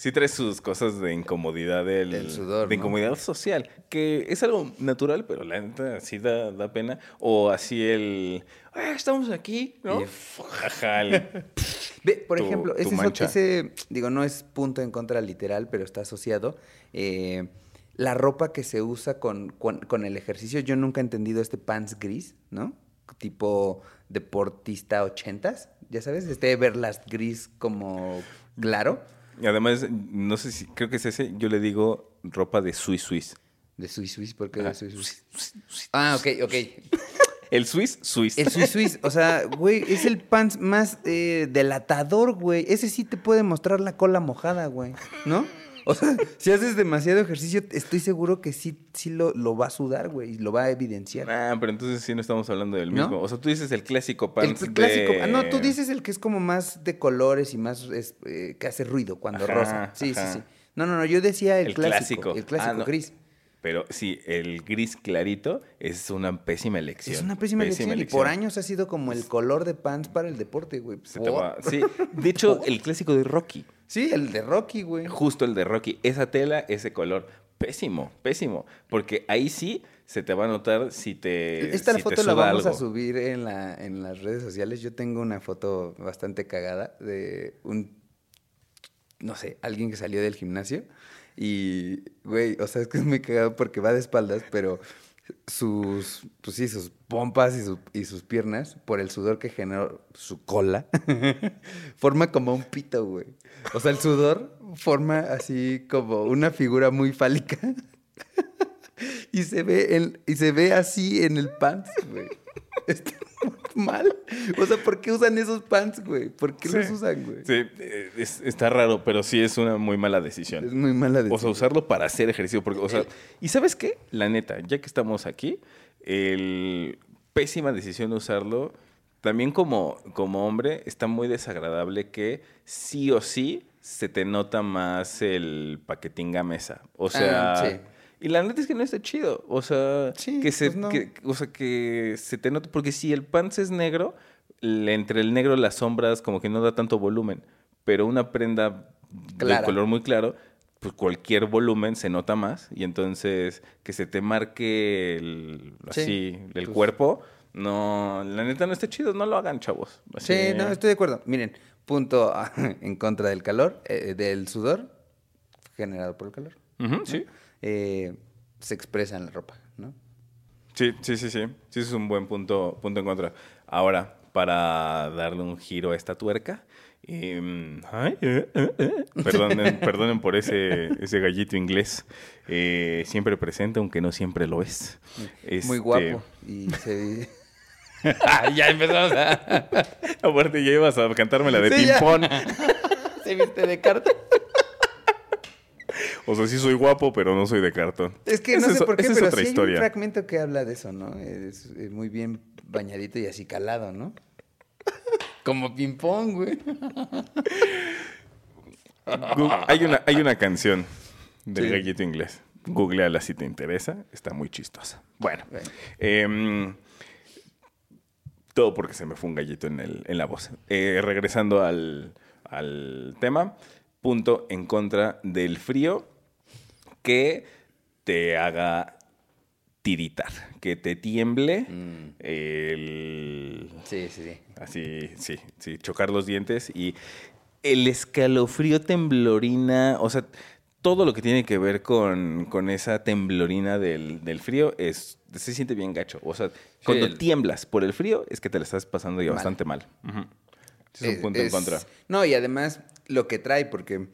Sí trae sus cosas de incomodidad del, El sudor, de ¿no? incomodidad social, que es algo natural, pero la neta sí da, da pena. O así el, "Ah, estamos aquí, ¿no? Ve, por tu- ejemplo, tu ese, ese, digo, no es punto en contra literal, pero está asociado. eh, la ropa que se usa con, con, con el ejercicio, yo nunca he entendido este pants gris, ¿no? Tipo deportista ochentas, ya sabes, este Everlast gris como claro, y además, no sé si, creo que es ese, yo le digo ropa de Swiss Swiss. de Swiss Swiss, ¿por qué de Swiss Swiss? Ah, ok, ok. El Swiss Swiss. El Swiss Swiss, o sea, güey, es el pants más eh, delatador, güey. Ese sí te puede mostrar la cola mojada, güey, ¿no? O sea, si haces demasiado ejercicio, estoy seguro que sí, sí lo, lo va a sudar, güey, y lo va a evidenciar. Ah, pero entonces sí no estamos hablando del ¿No? mismo. O sea, tú dices el clásico el pants cl- clásico. de- Ah, no, tú dices el que es como más de colores y más es, eh, que hace ruido cuando Ajá, rosa. Sí, ajá. sí, sí. No, no, no, yo decía el, El clásico, clásico. El clásico Ah, no. gris. Pero sí, el gris clarito es una pésima elección. Es una pésima, elección, y por años ha sido como el color de pants para el deporte, güey. Sí, de hecho, el clásico de Rocky. Sí, el de Rocky, güey. Justo el de Rocky. Esa tela, ese color. Pésimo, pésimo. Porque ahí sí se te va a notar si te. Esta si te foto la vamos a subir en, la, en las redes sociales. Yo tengo una foto bastante cagada de un, no sé, alguien que salió del gimnasio. Y, güey, o sea, es que es muy cagado porque va de espaldas, pero sus, pues sí, sus pompas y, su- y sus piernas, por el sudor que generó su cola, forma como un pito, güey. O sea, el sudor forma así como una figura muy fálica. Y se ve en- y se ve así en el pants, güey. Está mal. O sea, ¿por qué usan esos pants, güey? ¿Por qué los Sí. usan, güey? Sí, eh, es- está raro, pero sí es una muy mala decisión. Es muy mala O sea, decisión. usarlo para hacer ejercicio. Porque, o sea, ¿y sabes qué? La neta, ya que estamos aquí, el pésima decisión usarlo. También como, como hombre, está muy desagradable que sí o sí se te nota más el paquetín gamesa. O sea. Ah, sí. Y la neta es que no está chido. O sea, Sí, que se, pues no. que- o sea, que se te nota. Porque si el pants es negro, entre el negro las sombras, como que no da tanto volumen. Pero una prenda Clara. de color muy claro, pues cualquier volumen se nota más. Y entonces que se te marque el, Sí, así el pues- cuerpo, no, la neta no está chido. No lo hagan, chavos. Sí, Así- no, estoy de acuerdo. Miren, punto en contra del calor, eh, del sudor generado por el calor. Ujú, sí. Eh, se expresa en la ropa, ¿no? Sí, sí, sí, sí. Sí, es un buen punto, punto en contra. Ahora, para darle un giro a esta tuerca. em, ay, eh, eh, eh. Perdonen, perdonen por ese, ese gallito inglés. Eh, siempre presente, aunque no siempre lo es. Muy Este, guapo. Y se... ya empezamos a... Aparte, ya ibas a cantarme la de Sí, ping-pong. se viste de carta. O sea, sí soy guapo, pero no soy de cartón. Es que no sé por qué, es pero otra sí hay historia. un fragmento que habla de eso, ¿no? Es, eh, muy bien bañadito y así calado, ¿no? Como ping-pong, güey. Hay, una, hay una canción del Sí. gallito inglés. Googleala si te interesa. Está muy chistosa. Bueno. Bueno. em, todo porque se me fue un gallito en, el, en la voz. Eh, regresando al, al tema. Punto en contra del frío que te haga tiritar. Que te tiemble Mm. el, Sí, sí, sí. Así, sí, sí, chocar los dientes y el escalofrío temblorina, o sea, todo lo que tiene que ver con, con esa temblorina del, del frío es, se siente bien gacho. O sea, cuando el- tiemblas por el frío es que te la estás pasando ya Mal. bastante mal. Es un punto en Es- contra. No, y además lo que trae, porque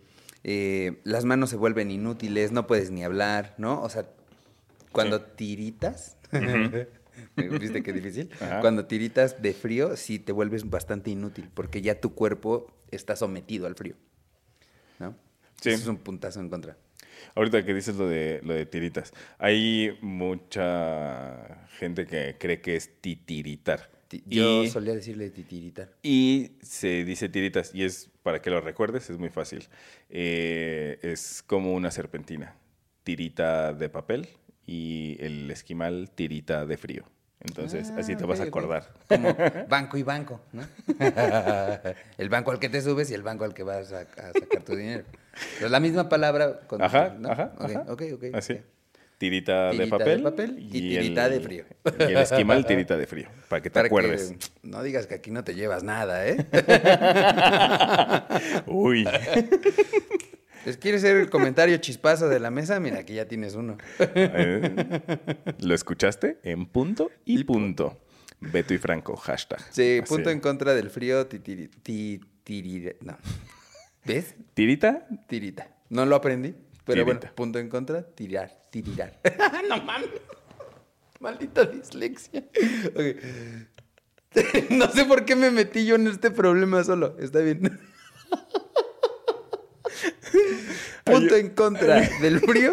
eh, las manos se vuelven inútiles, no puedes ni hablar, ¿no? O sea, cuando tiritas, ¿viste qué difícil? Ajá. Cuando tiritas de frío, sí te vuelves bastante inútil, porque ya tu cuerpo está sometido al frío, ¿no? Sí. Eso es un puntazo en contra. Ahorita que dices lo de, lo de tiritas, hay mucha gente que cree que es titiritar. Yo Y- solía decirle titiritar. Y se dice tiritas, y es, para que lo recuerdes, es muy fácil. Eh, es como una serpentina. Tirita de papel y el esquimal tirita de frío. Entonces, Ah, así te ok, vas a acordar. Como banco y banco, ¿no? el banco al que te subes y el banco al que vas a, a sacar tu dinero. Pero es la misma palabra. Con, Ajá, ¿no? ajá, Ok, ajá. ok, ok. Así. Tirita, de, Tirita de papel papel y tirita el- de frío. Y el esquimal tirita de frío, para que te Para acuerdes. que no digas que aquí no te llevas nada, ¿eh? Uy. ¿Les quieres hacer el comentario chispazo de la mesa? Mira, aquí ya tienes uno. Eh, ¿Lo escuchaste? En punto y punto. Beto y Franco, hashtag. Sí, Así. punto en contra del frío, titiri, no. ¿Ves? ¿Tirita? Tirita. No lo aprendí, pero bueno, punto en contra, tirar, tirirar. no mames. Maldita dislexia. Ok. no sé por qué me metí yo en este problema solo. Está bien. punto en contra del frío.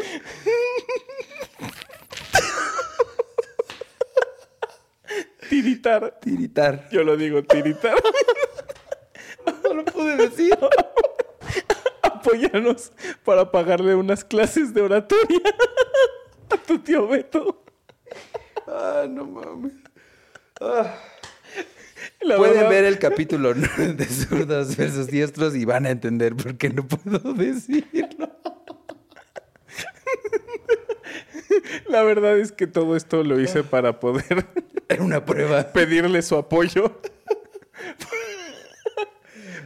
Tiritar. Tiritar. Yo lo digo, tiritar. No lo pude decir. Para pagarle unas clases de oratoria a tu tío Beto. Ah, no mames. Ah. La Pueden verdad- ver el capítulo de zurdos versus diestros y van a entender por qué no puedo decirlo. La verdad es que todo esto lo hice para poder Era una prueba. pedirle su apoyo.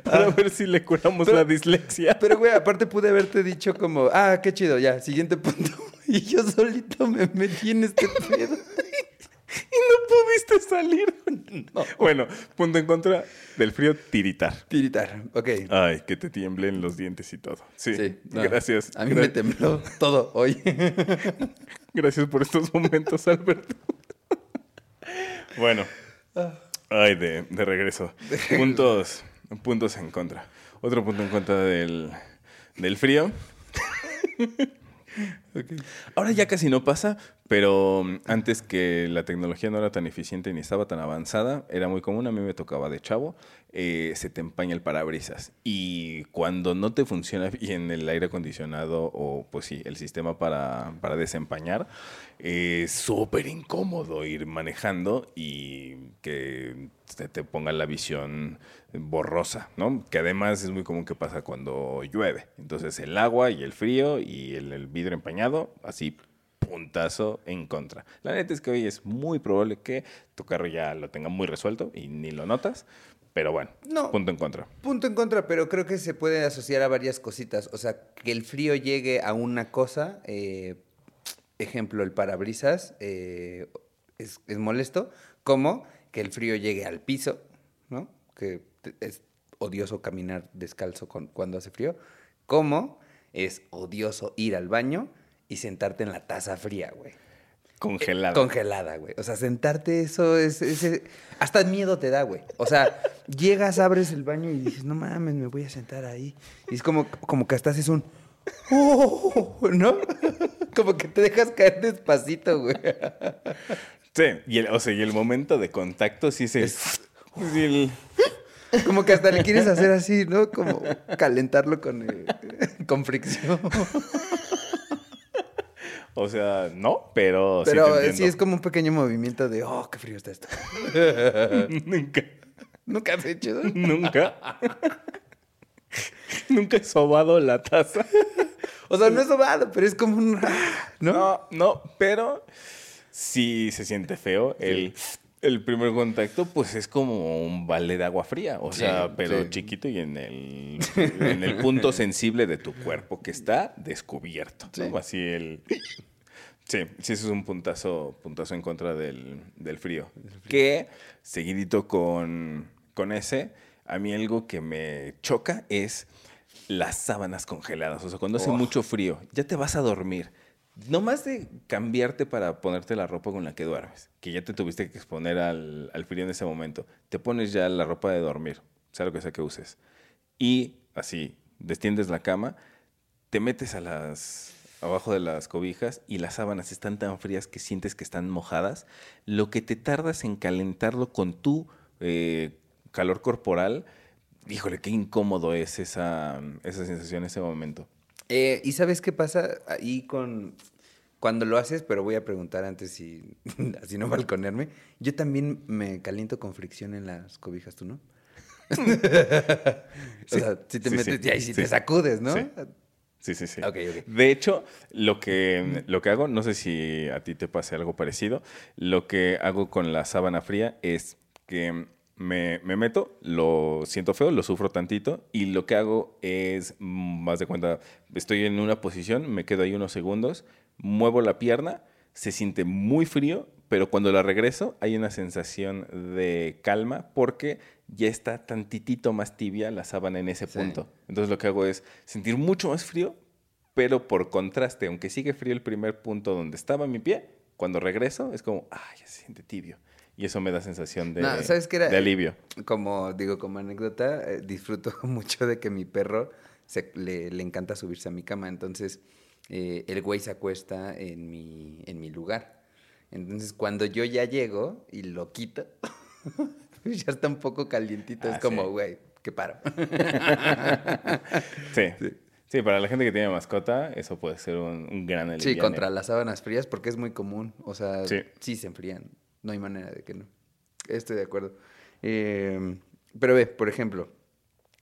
para ver si le curamos la dislexia. Pero, güey, aparte pude haberte dicho como, ah, qué chido, ya, siguiente punto. Y yo solito me metí en este pedo. Y no pudiste salir. Bueno, punto en contra del frío, tiritar. Tiritar, ok. Ay, que te tiemblen los dientes y todo. Sí, Sí, no. gracias. A mí Gra- me tembló todo hoy. Gracias por estos momentos, Alberto. bueno. Ay, de, de regreso. Puntos, puntos en contra. Otro punto en contra del, del frío. Ahora ya casi no pasa, pero mm, antes que la tecnología no era tan eficiente ni estaba tan avanzada, era muy común, a mí me tocaba de chavo, eh, se te empaña el parabrisas. Y cuando no te funciona bien el aire acondicionado o, pues sí, el sistema para, para desempañar, es súper incómodo ir manejando y que te ponga la visión borrosa, ¿no? Que además es muy común que pasa cuando llueve. Entonces el agua y el frío y el vidrio empañado, así puntazo en contra. La neta es que hoy es muy probable que tu carro ya lo tenga muy resuelto y ni lo notas, pero bueno, No. punto en contra. Punto en contra, pero creo que se puede asociar a varias cositas. O sea, que el frío llegue a una cosa, eh, ejemplo, el parabrisas eh, es, es molesto, como que el frío llegue al piso, ¿no? Que es odioso caminar descalzo con- cuando hace frío, como es odioso ir al baño y sentarte en la taza fría, güey. Congelado. Congelada, güey. O sea, sentarte, eso es, ese- Hasta miedo te da, güey. O sea, llegas, abres el baño y dices, no mames, me voy a sentar ahí. Y es como, como que hasta haces un... "Oh", ¿No? Como que te dejas caer despacito, güey. Sí, y el, o sea, y el momento de contacto sí se... sí, el- Como que hasta le quieres hacer así, ¿no? Como calentarlo con, eh, con fricción. O sea, no, pero, Pero sí, eh, sí es como un pequeño movimiento de, oh, qué frío está esto. Nunca. ¿Nunca has hecho eso? Nunca. Nunca he sobado la taza. O sea, no es sobado, pero es como un... ¿No? No, no, pero sí se siente feo. El, el primer contacto, pues es como un balde de agua fría. O Sí, sea, pero sí. chiquito y en el, en el punto sensible de tu cuerpo que está descubierto. ¿no? Sí. Así el. Sí, sí, eso es un puntazo, puntazo en contra del, del frío. Que, seguidito con, con ese, a mí algo que me choca es las sábanas congeladas. O sea, cuando hace mucho frío, ya te vas a dormir. No más de cambiarte para ponerte la ropa con la que duermes, que ya te tuviste que exponer al, frío en ese momento. Te pones ya la ropa de dormir, sea lo que sea que uses. Y así, destiendes la cama, te metes a las abajo de las cobijas y las sábanas están tan frías que sientes que están mojadas. Lo que te tardas en calentarlo con tu eh, calor corporal, híjole, qué incómodo es esa, esa sensación en ese momento. Eh, ¿Y sabes qué pasa ahí con cuando lo haces? Pero voy a preguntar antes si así no balconearme. Yo también me caliento con fricción en las cobijas, ¿tú no? o sea, si te sí, metes sí, y ahí sí. te sacudes, ¿no? Sí. Sí, sí, sí. Ok, ok. De hecho, lo que, lo que hago, no sé si a ti te pase algo parecido, lo que hago con la sábana fría es que me, me meto, lo siento feo, lo sufro tantito y lo que hago es, mm, más de cuenta, estoy en una posición, me quedo ahí unos segundos, muevo la pierna, se siente muy frío, pero cuando la regreso hay una sensación de calma porque ya está tantitito más tibia la sábana en ese Sí. punto. Entonces lo que hago es sentir mucho más frío, pero por contraste, aunque sigue frío el primer punto donde estaba mi pie, cuando regreso es como, ah, ya se siente tibio. Y eso me da sensación de, No, ¿sabes qué era? de alivio. Como digo, como anécdota, eh, disfruto mucho de que mi perro se- le, le encanta subirse a mi cama. Entonces, eh, el güey se acuesta en mi, en mi lugar. Entonces, cuando yo ya llego y lo quito, ya está un poco calientito. Ah, es como, sí. güey, que paro. Sí. sí. para la gente que tiene mascota, eso puede ser un, un gran alivio. Sí, contra las sábanas frías, porque es muy común. O sea, Sí. sí, se enfrían. No hay manera de que no. Estoy de acuerdo. Eh, pero ve, por ejemplo,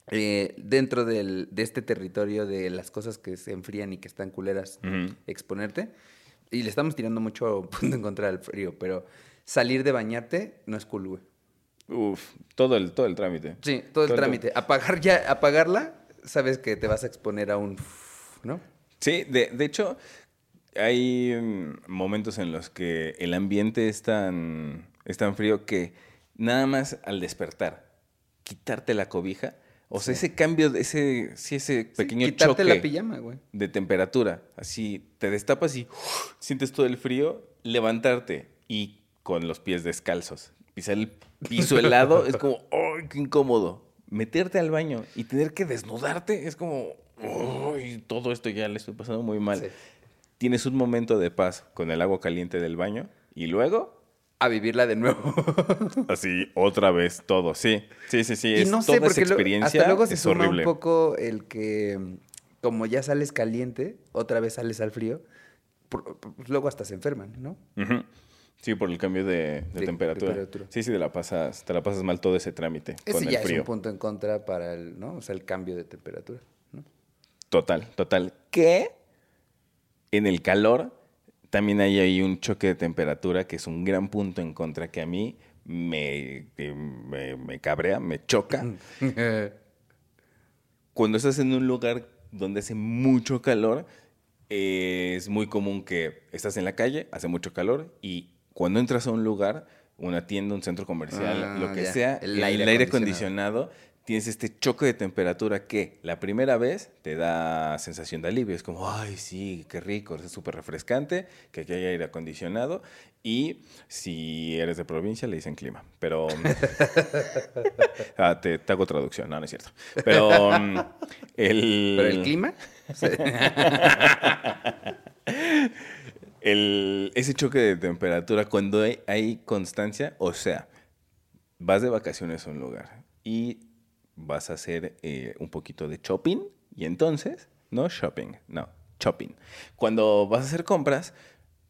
eh, dentro del- de este territorio de las cosas que se enfrían y que están culeras, exponerte, y le estamos tirando mucho punto en contra del frío, pero salir de bañarte no es cool, güey. Uf, todo el, todo el trámite. Sí, todo el trámite. Apagar ya, apagarla, sabes que te vas a exponer a un, ¿no? Sí, de, de hecho, hay mm, momentos en los que el ambiente es tan, es tan frío que nada más al despertar, quitarte la cobija, o sea, ese cambio, ese, sí, ese pequeño quitarte choque la pijama, güey. de temperatura, así te destapas y sientes todo el frío, levantarte y con los pies descalzos, pisar el piso helado es como, ¡ay, qué incómodo! Meterte al baño y tener que desnudarte es como, ¡ay, todo esto ya le estoy pasando muy mal! Tienes un momento de paz con el agua caliente del baño y luego, A vivirla de nuevo. así, otra vez todo. Sí, sí, sí, sí. y es no sé, toda porque experiencia hasta luego se es suma horrible. un poco el que, mm, como ya sales caliente, otra vez sales al frío, por- pues luego hasta se enferman, ¿no? Sí, por el cambio de, de De temperatura. temperatura. Sí, sí, te la pasas, te la pasas mal todo ese trámite Ese con ya el es un punto en contra para el, ¿no? O sea, el cambio de temperatura, ¿no? Total, total. Que en el calor también hay ahí un choque de temperatura que es un gran punto en contra que a mí me, me, me cabrea, me choca. Cuando estás en un lugar donde hace mucho calor, eh, es muy común que estás en la calle, hace mucho calor y cuando entras a un lugar, una tienda, un centro comercial, Ah, lo que ya. sea, El el, aire aire, acondicionado. acondicionado, tienes este choque de temperatura que la primera vez te da sensación de alivio. Es como, ay, sí, qué rico, es súper refrescante, que aquí hay aire acondicionado. Y si eres de provincia, le dicen clima. Pero. Ah, te, te hago traducción, no, no es cierto. Pero. mm, el, Pero el clima, el- ese choque de temperatura, cuando hay, hay constancia, o sea, vas de vacaciones a un lugar y vas a hacer eh, un poquito de shopping y entonces, no shopping, no, shopping. Cuando vas a hacer compras,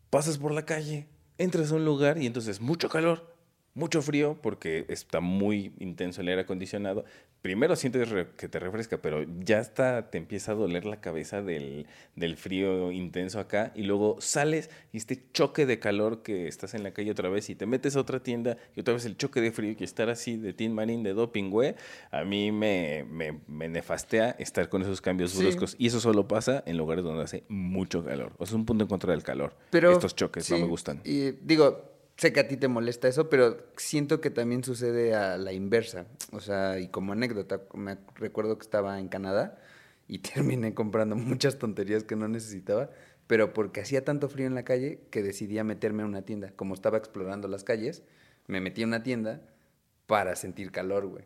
pasas por la calle, entras a un lugar y entonces mucho calor, mucho frío porque está muy intenso el aire acondicionado. Primero sientes que te refresca, pero ya está, te empieza a doler la cabeza del, del frío intenso acá y luego sales y este choque de calor que estás en la calle otra vez y te metes a otra tienda y otra vez el choque de frío y estar así de Tin Marín, de doping, güey, a mí me, me, me nefastea estar con esos cambios Sí. bruscos y eso solo pasa en lugares donde hace mucho calor. O sea, es un punto en contra del calor. Pero, Estos choques no me gustan. Y digo, sé que a ti te molesta eso, pero siento que también sucede a la inversa. O sea, y como anécdota, me recuerdo que estaba en Canadá y terminé comprando muchas tonterías que no necesitaba, pero porque hacía tanto frío en la calle que decidí a meterme a una tienda. Como estaba explorando las calles, me metí a una tienda para sentir calor, güey.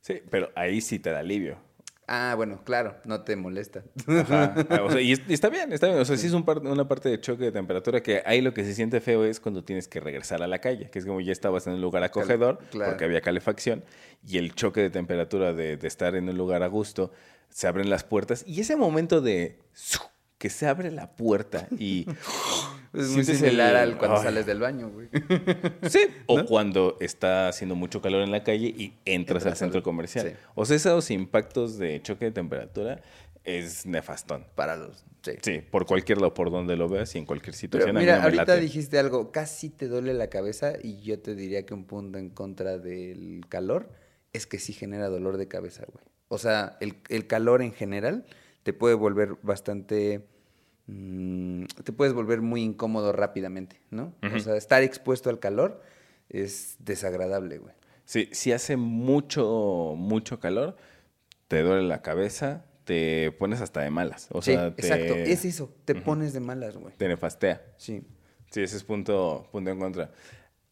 Sí, pero ahí sí te da alivio. Ah, bueno, claro, no te molesta. Ajá. O sea, y, es- y está bien, está bien. O sea, sí es un par- una parte de choque de temperatura que ahí lo que se siente feo es cuando tienes que regresar a la calle, que es como ya estabas en un lugar acogedor claro. porque había calefacción y el choque de temperatura de, de estar en un lugar a gusto, se abren las puertas y ese momento de que se abre la puerta y Es muy sientes similar el- al cuando Ay. sales del baño, güey. Sí, o cuando está haciendo mucho calor en la calle y entras, Entras al centro al- comercial. sí. O sea, esos impactos de choque de temperatura es nefastón. Para los... Sí. Sí, por cualquier lado, por donde lo veas y en cualquier Pero situación. a mí mira, no me ahorita late. dijiste algo, casi te duele la cabeza y yo te diría que un punto en contra del calor es que sí genera dolor de cabeza, güey. O sea, el, el calor en general te puede volver bastante... mm, te puedes volver muy incómodo rápidamente, ¿no? O sea, estar expuesto al calor es desagradable, güey. Sí, si hace mucho, mucho calor, te duele la cabeza, te pones hasta de malas. O sí, sea, te, exacto, es eso, te pones de malas, güey. te nefastea. Sí. Sí, ese es punto, punto en contra.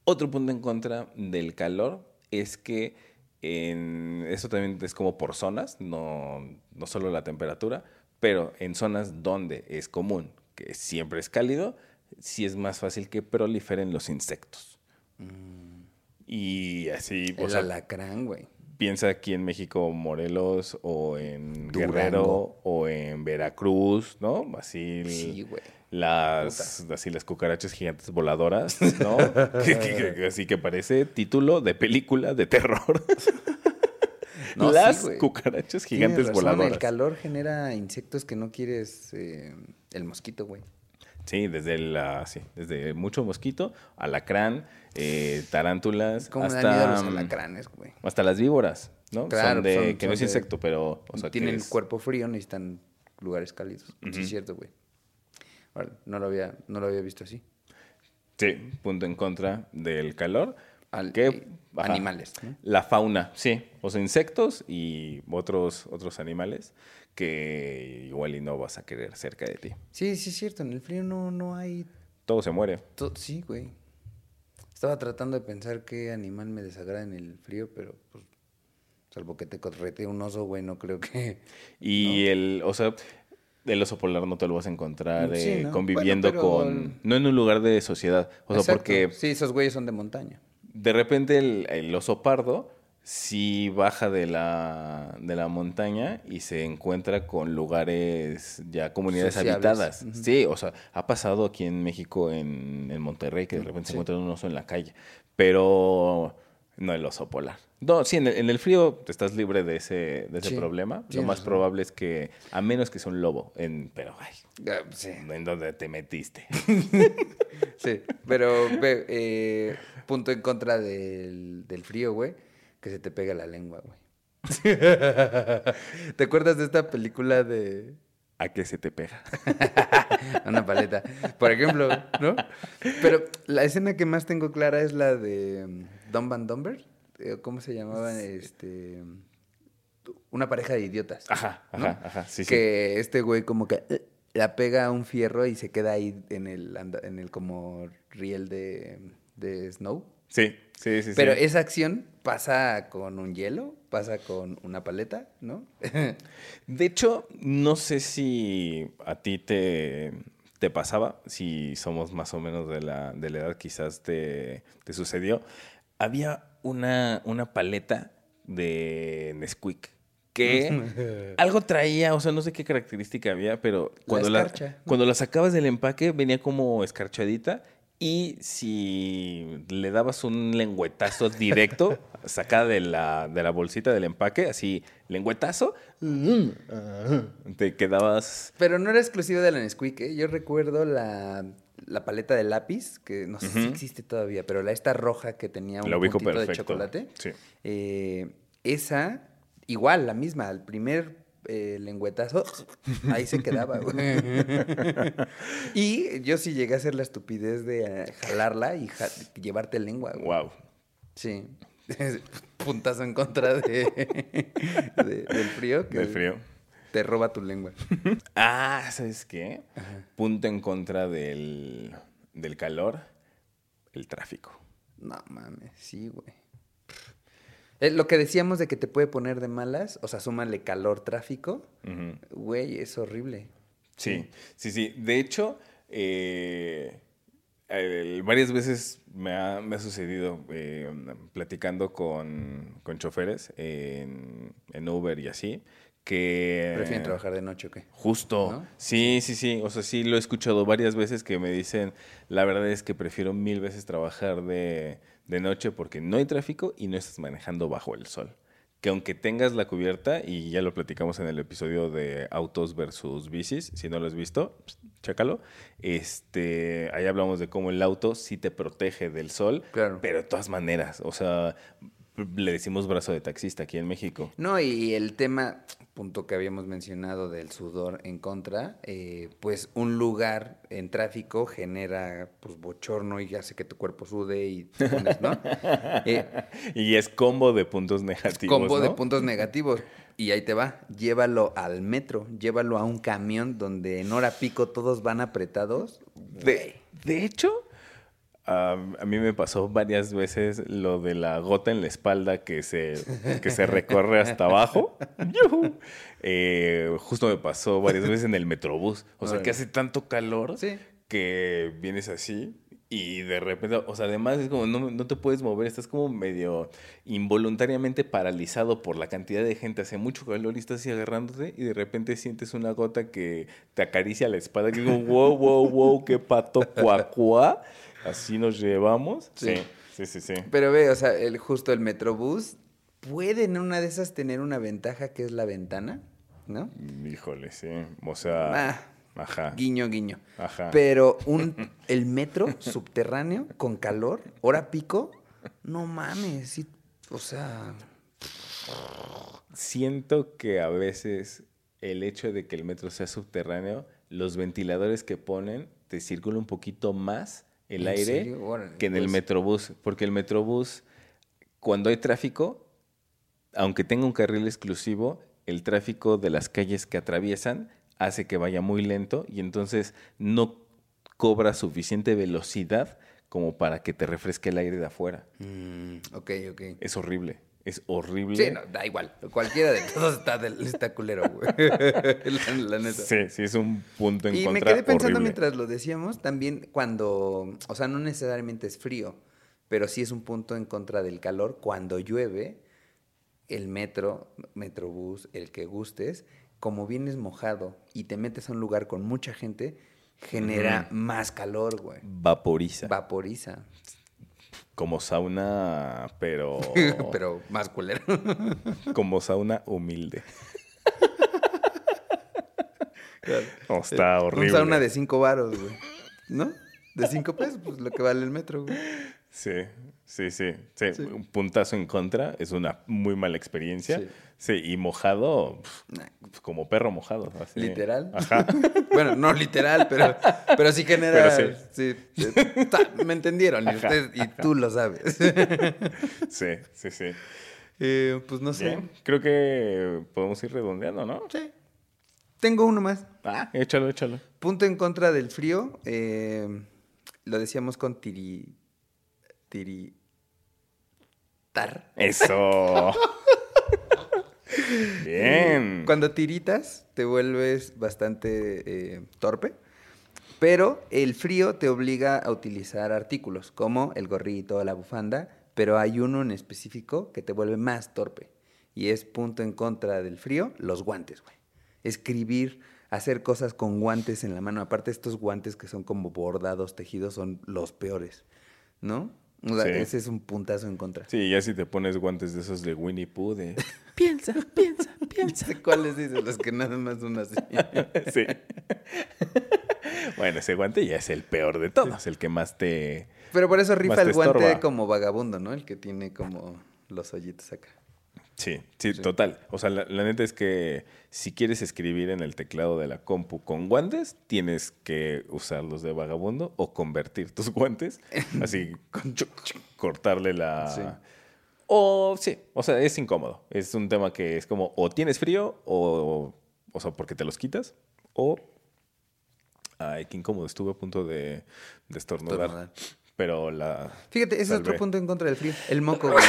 Otro punto en contra del calor es que en, eso también es como por zonas, no, no solo la temperatura, pero en zonas donde es común que siempre es cálido, sí es más fácil que proliferen los insectos. Y así, o Mm. Sea, alacrán, güey. piensa aquí en México, Morelos, o en Durango. Guerrero, o en Veracruz, ¿no? Así Sí, güey. las, así las cucarachas gigantes voladoras, ¿no? Que- que- que- así que parece título de película de terror. No, sí, las güey. cucarachas gigantes razón, voladoras. El calor genera insectos que no quieres. eh, el mosquito, güey. Sí, desde la, sí, desde mucho mosquito, alacrán, eh, tarántulas, ¿Cómo me dan miedo hasta, los mm, alacranes, güey? hasta las víboras, ¿no? Claro, son de, son- que no son es de- insecto, pero, o sea, Tienen es- cuerpo frío, necesitan lugares cálidos. Sí, Ujú. es cierto, güey. No lo, había, no lo había visto así. Sí, punto en contra del calor. Al- que, eh, ajá, animales, ¿no? La fauna, sí. O sea, insectos y otros, otros animales que igual y no vas a querer cerca de ti. Sí, sí, es cierto. En el frío no, no hay. Todo se muere. to- Sí, güey. Estaba tratando de pensar qué animal me desagrada en el frío, pero pues. Salvo que te correte un oso, güey, no creo que. Y el, o sea, el oso polar no te lo vas a encontrar Sí, eh, ¿no? conviviendo Bueno, pero- con... No en un lugar de sociedad. O sea, Exacto. porque Sí, esos güeyes son de montaña. De repente el, el oso pardo sí baja de la, de la montaña y se encuentra con lugares, ya comunidades Sociables. habitadas. Sí, o sea, ha pasado aquí en México, en, en Monterrey, que de repente se encuentra un oso en la calle, pero no el oso polar. No, sí, en el, en el frío te estás libre de ese, de ese Sí, problema. Lo más razón. probable es que, a menos que sea un lobo, en, pero ay, Ah, Sí. ¿en dónde te metiste? Sí, pero eh, punto en contra del, del frío, güey, que se te pega la lengua, güey. ¿Te acuerdas de esta película de ¿A qué se te pega? una paleta? Por ejemplo, ¿no? Pero la escena que más tengo clara es la de mm, Dumb and Dumber. Eh, ¿Cómo se llamaba? Este, una pareja de idiotas. Ajá, ¿no? ajá, ajá, sí, sí. que este güey como que eh, la pega a un fierro y se queda ahí en el, en el como riel de, de Snow. Sí, sí, sí. Pero sí. esa acción pasa con un hielo, pasa con una paleta, ¿no? De hecho, no sé si a ti te, te pasaba, si somos más o menos de la, de la edad, quizás te, te sucedió. Había una, una paleta de Nesquik que algo traía, o sea, no sé qué característica había, pero cuando la, cuando la sacabas del empaque venía como escarchadita y si le dabas un lengüetazo directo, sacada de la, de la bolsita del empaque, así, lengüetazo, te quedabas... Pero no era exclusiva de la Nesquik, ¿eh? Yo recuerdo la, la paleta de lápiz, que no sé si existe todavía, pero la esta roja que tenía un La puntito de perfecto. chocolate. Sí. Eh, esa, igual, la misma, el primer eh, lengüetazo, ahí se quedaba, güey. y yo sí llegué a hacer la estupidez de eh, jalarla y ja- llevarte lengua, güey. Wow. Sí. Puntazo en contra de, de- del frío. Que Del frío. Te roba tu lengua. Ah, ¿sabes qué? Punto en contra del, del calor, el tráfico. No mames, sí, güey. Eh, lo que decíamos de que te puede poner de malas, o sea, súmale calor, tráfico, güey, es horrible. Sí, sí, sí. De hecho, eh, el- varias veces me ha, me ha sucedido eh, platicando con, con choferes en, en Uber y así, que... ¿Prefieren trabajar de noche o qué? Justo. ¿No? Sí, sí, sí. O sea, sí lo he escuchado varias veces que me dicen, la verdad es que prefiero mil veces trabajar de, de noche porque no hay tráfico y no estás manejando bajo el sol. Que aunque tengas la cubierta, y ya lo platicamos en el episodio de autos versus bicis, si no lo has visto, pues, chécalo. Este, ahí hablamos de cómo el auto sí te protege del sol, Claro. pero de todas maneras, o sea, le decimos brazo de taxista aquí en México. No, y el tema, punto que habíamos mencionado del sudor en contra, eh, pues un lugar en tráfico genera pues bochorno y hace que tu cuerpo sude y te pones, ¿no? Eh, Y es combo de puntos negativos. combo de puntos negativos. Y ahí te va, llévalo al metro, llévalo a un camión donde en hora pico todos van apretados. De, de hecho, a, a mí me pasó varias veces lo de la gota en la espalda que se, que se recorre hasta abajo. Eh, justo me pasó varias veces en el metrobús. O sea, que hace tanto calor Sí. que vienes así Y de repente, o sea, además es como no, no te puedes mover, estás como medio involuntariamente paralizado por la cantidad de gente, hace mucho calor y estás así agarrándote y de repente sientes una gota que te acaricia la espada y digo, wow, wow, wow, qué pato cuacuá. Así nos llevamos. Sí. Sí, sí, sí. sí. Pero ve, o sea, el, justo el Metrobús puede en una de esas tener una ventaja que es la ventana, ¿no? Híjole, sí. O sea, Ah, ajá. guiño, guiño. Ajá. Pero un, el metro subterráneo con calor, hora pico, no mames, sí, o sea, Siento que a veces el hecho de que el metro sea subterráneo, los ventiladores que ponen te circula un poquito más el ¿En aire? Órale, que en el pues. metrobús. Porque el metrobús, cuando hay tráfico, aunque tenga un carril exclusivo, el tráfico de las calles que atraviesan hace que vaya muy lento y entonces no cobra suficiente velocidad como para que te refresque el aire de afuera. mm, ok, ok. Es horrible. Es horrible. Sí, no, da igual. Cualquiera de todos está, del- está culero, güey. la, la neta. Sí, sí, es un punto en Y me contra quedé pensando horrible. mientras lo decíamos, también cuando, o sea, no necesariamente es frío, pero sí es un punto en contra del calor. Cuando llueve, el metro, metrobús, el que gustes, como vienes mojado y te metes a un lugar con mucha gente, genera más calor, güey. Vaporiza. Vaporiza. Como sauna, pero. pero más culero. como sauna humilde. No, está horrible. Un sauna de cinco varos, güey. ¿No? De cinco pesos, pues lo que vale el metro, güey. Sí, sí, sí, sí. Sí. Un puntazo en contra es una muy mala experiencia. Sí. Sí, y mojado, pf, como perro mojado. así. Literal. Ajá. bueno, no literal, pero, pero sí genera. Pero sí. eh, ta- me entendieron, y, Ajá, ustedes- y tú lo sabes. Sí, sí, sí. Eh, pues no sé. Bien, Creo que podemos ir redondeando, ¿no? Sí. Tengo uno más. Ah, échalo, échalo. Punto en contra del frío. eh, lo decíamos con tiri. Tiri. Tar. Eso. Bien. Cuando tiritas, te vuelves bastante eh, torpe. Pero el frío te obliga a utilizar artículos como el gorrito, la bufanda, pero hay uno en específico que te vuelve más torpe. Y es punto en contra del frío, los guantes, güey. Escribir, hacer cosas con guantes en la mano. Aparte, estos guantes que son como bordados, tejidos, son los peores, ¿no? O sea, Sí. ese es un puntazo en contra. Sí, ya si te pones guantes de esos de Winnie Pooh, de... Piensa, piensa, piensa. ¿Cuáles dices? Los que nada más son así. Sí. bueno, ese guante ya es el peor de todos, el que más te... Pero por eso rifa el guante estorba. como vagabundo, ¿no? El que tiene como los hoyitos acá. Sí, sí, total. O sea, la, la neta es que si quieres escribir en el teclado de la compu con guantes, tienes que usarlos de vagabundo o convertir tus guantes, así, cortarle la... Sí. O sí, o sea, es incómodo. Es un tema que es como o tienes frío o, o sea, porque te los quitas o... Ay, qué incómodo. Estuve a punto de, de estornudar. Estornudar. Pero la, Fíjate, ese es otro punto en contra del frío. El moco, güey.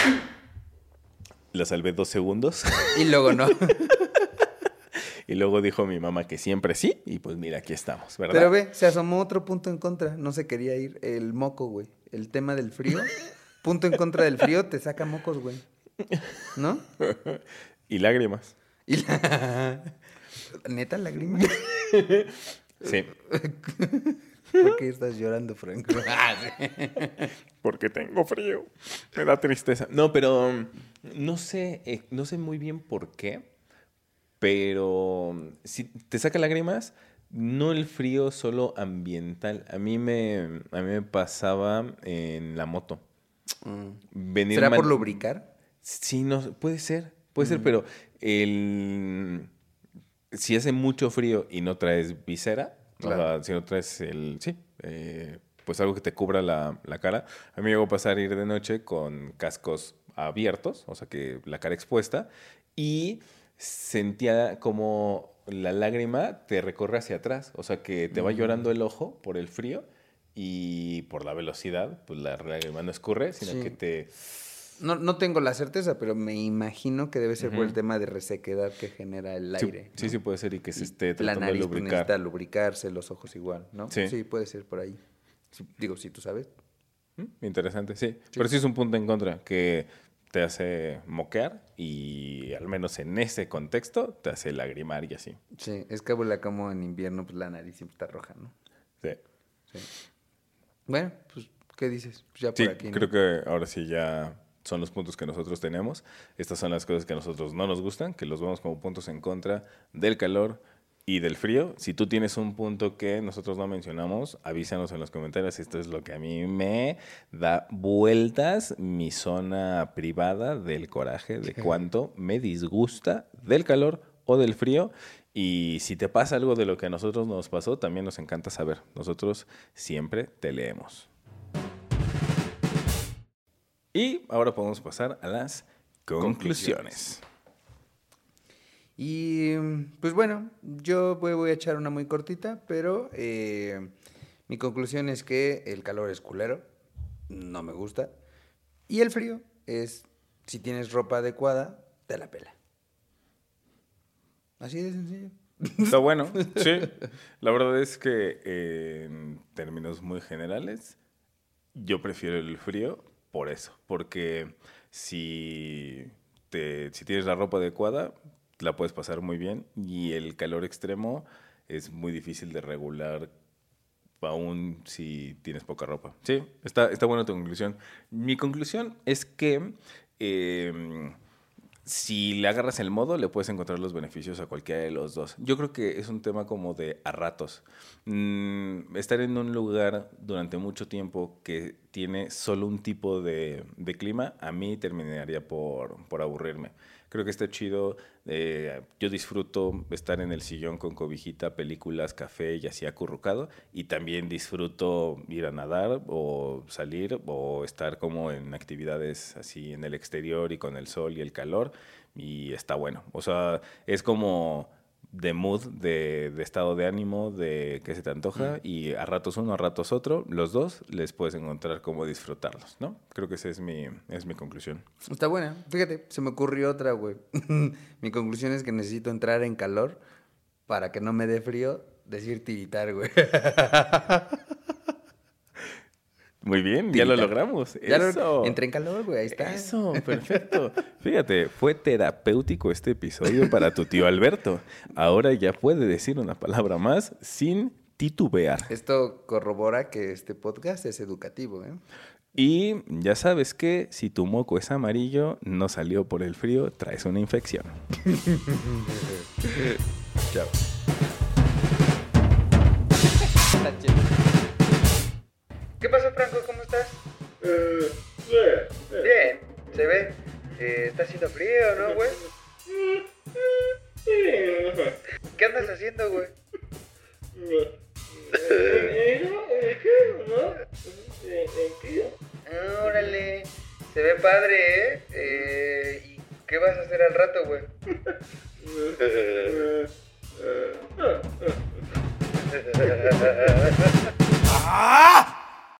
la salvé dos segundos. Y luego no. Y luego dijo mi mamá que siempre sí, y pues mira, aquí estamos, ¿verdad? Pero ve, se asomó otro punto en contra. No se quería ir. El moco, güey. El tema del frío. Punto en contra del frío, te saca mocos, güey. ¿No? Y lágrimas. Y la... ¿Neta lágrima? Sí, ¿Por qué estás llorando, Frank? Ah, porque tengo frío. Me da tristeza. No, pero um, no sé, eh, no sé muy bien por qué, pero um, si te saca lágrimas, no el frío solo ambiental. A mí me, a mí me pasaba en la moto. Venir ¿Será por lubricar? Sí, no, puede ser, puede ser, pero el si hace mucho frío y no traes visera, o Claro. sea, si no traes el, sí, eh, pues algo que te cubra la, la cara. A mí me llegó a pasar ir de noche con cascos abiertos, o sea que la cara expuesta, y sentía como la lágrima te recorre hacia atrás, o sea que te va llorando el ojo por el frío y por la velocidad, pues la lágrima no escurre, sino Sí. que te... No, no tengo la certeza, pero me imagino que debe ser por el tema de resequedad que genera el Sí, aire. Sí, ¿no? sí puede ser y que se Y esté la tratando nariz de pues, lubricar. necesita lubricarse, los ojos igual, ¿no? Sí. puede ser por ahí. Digo, si tú sabes. Mm, Interesante, sí. Pero sí es un punto en contra que te hace moquear y al menos en ese contexto te hace lagrimar y así. Sí, es que abuela como en invierno, pues la nariz siempre está roja, ¿no? Sí, Bueno, pues, ¿qué dices? Pues ya por Sí, aquí. ¿no? creo que ahora sí ya son los puntos que nosotros tenemos. Estas son las cosas que a nosotros no nos gustan, que los vemos como puntos en contra del calor y del frío. Si tú tienes un punto que nosotros no mencionamos, avísanos en los comentarios. Esto es lo que a mí me da vueltas mi zona privada del coraje, de cuánto me disgusta del calor o del frío. Y si te pasa algo de lo que a nosotros nos pasó, también nos encanta saber. Nosotros siempre te leemos. Y ahora podemos pasar a las conclusiones. Y pues bueno, yo voy a echar una muy cortita, pero eh, mi conclusión es que el calor es culero, no me gusta. Y el frío es, si tienes ropa adecuada, te la pela. Así de sencillo. Está bueno, sí. La verdad es que eh, en términos muy generales, yo prefiero el frío por eso. Porque si, te, si tienes la ropa adecuada, la puedes pasar muy bien. Y el calor extremo es muy difícil de regular aún si tienes poca ropa. Sí, está, está buena tu conclusión. Mi conclusión es que eh, si le agarras el modo, le puedes encontrar los beneficios a cualquiera de los dos. Yo creo que es un tema como de a ratos. Mm, estar en un lugar durante mucho tiempo que tiene solo un tipo de, de clima, a mí terminaría por, por aburrirme. Creo que está chido. eh, yo disfruto estar en el sillón con cobijita, películas, café y así acurrucado. Y también disfruto ir a nadar o salir o estar como en actividades así en el exterior y con el sol y el calor. Y está bueno. O sea, es como de mood, de, de estado de ánimo, de qué se te antoja. Y a ratos uno, a ratos otro. Los dos les puedes encontrar cómo disfrutarlos, ¿no? Creo que esa es mi, es mi conclusión. Está buena. Fíjate, se me ocurrió otra, güey. Mi conclusión es que necesito entrar en calor para que no me dé frío decir tiritar, güey. Muy bien, ya lo logramos. Ya lo- Eso. entré en calor, güey, ahí está. Eso, perfecto. Fíjate, fue terapéutico este episodio para tu tío Alberto. Ahora ya puede decir una palabra más sin titubear. Esto corrobora que este podcast es educativo, ¿eh? Y ya sabes que si tu moco es amarillo, no salió por el frío, traes una infección. Chao. ¿Qué pasó, Franco? ¿Cómo estás? Bien, se ve. Eh, está haciendo frío, ¿no, güey? ¿Qué andas haciendo, güey? Ah, Órale, se ve padre, ¿eh? eh ¿Y qué vas a hacer al rato, güey? ¡Ah!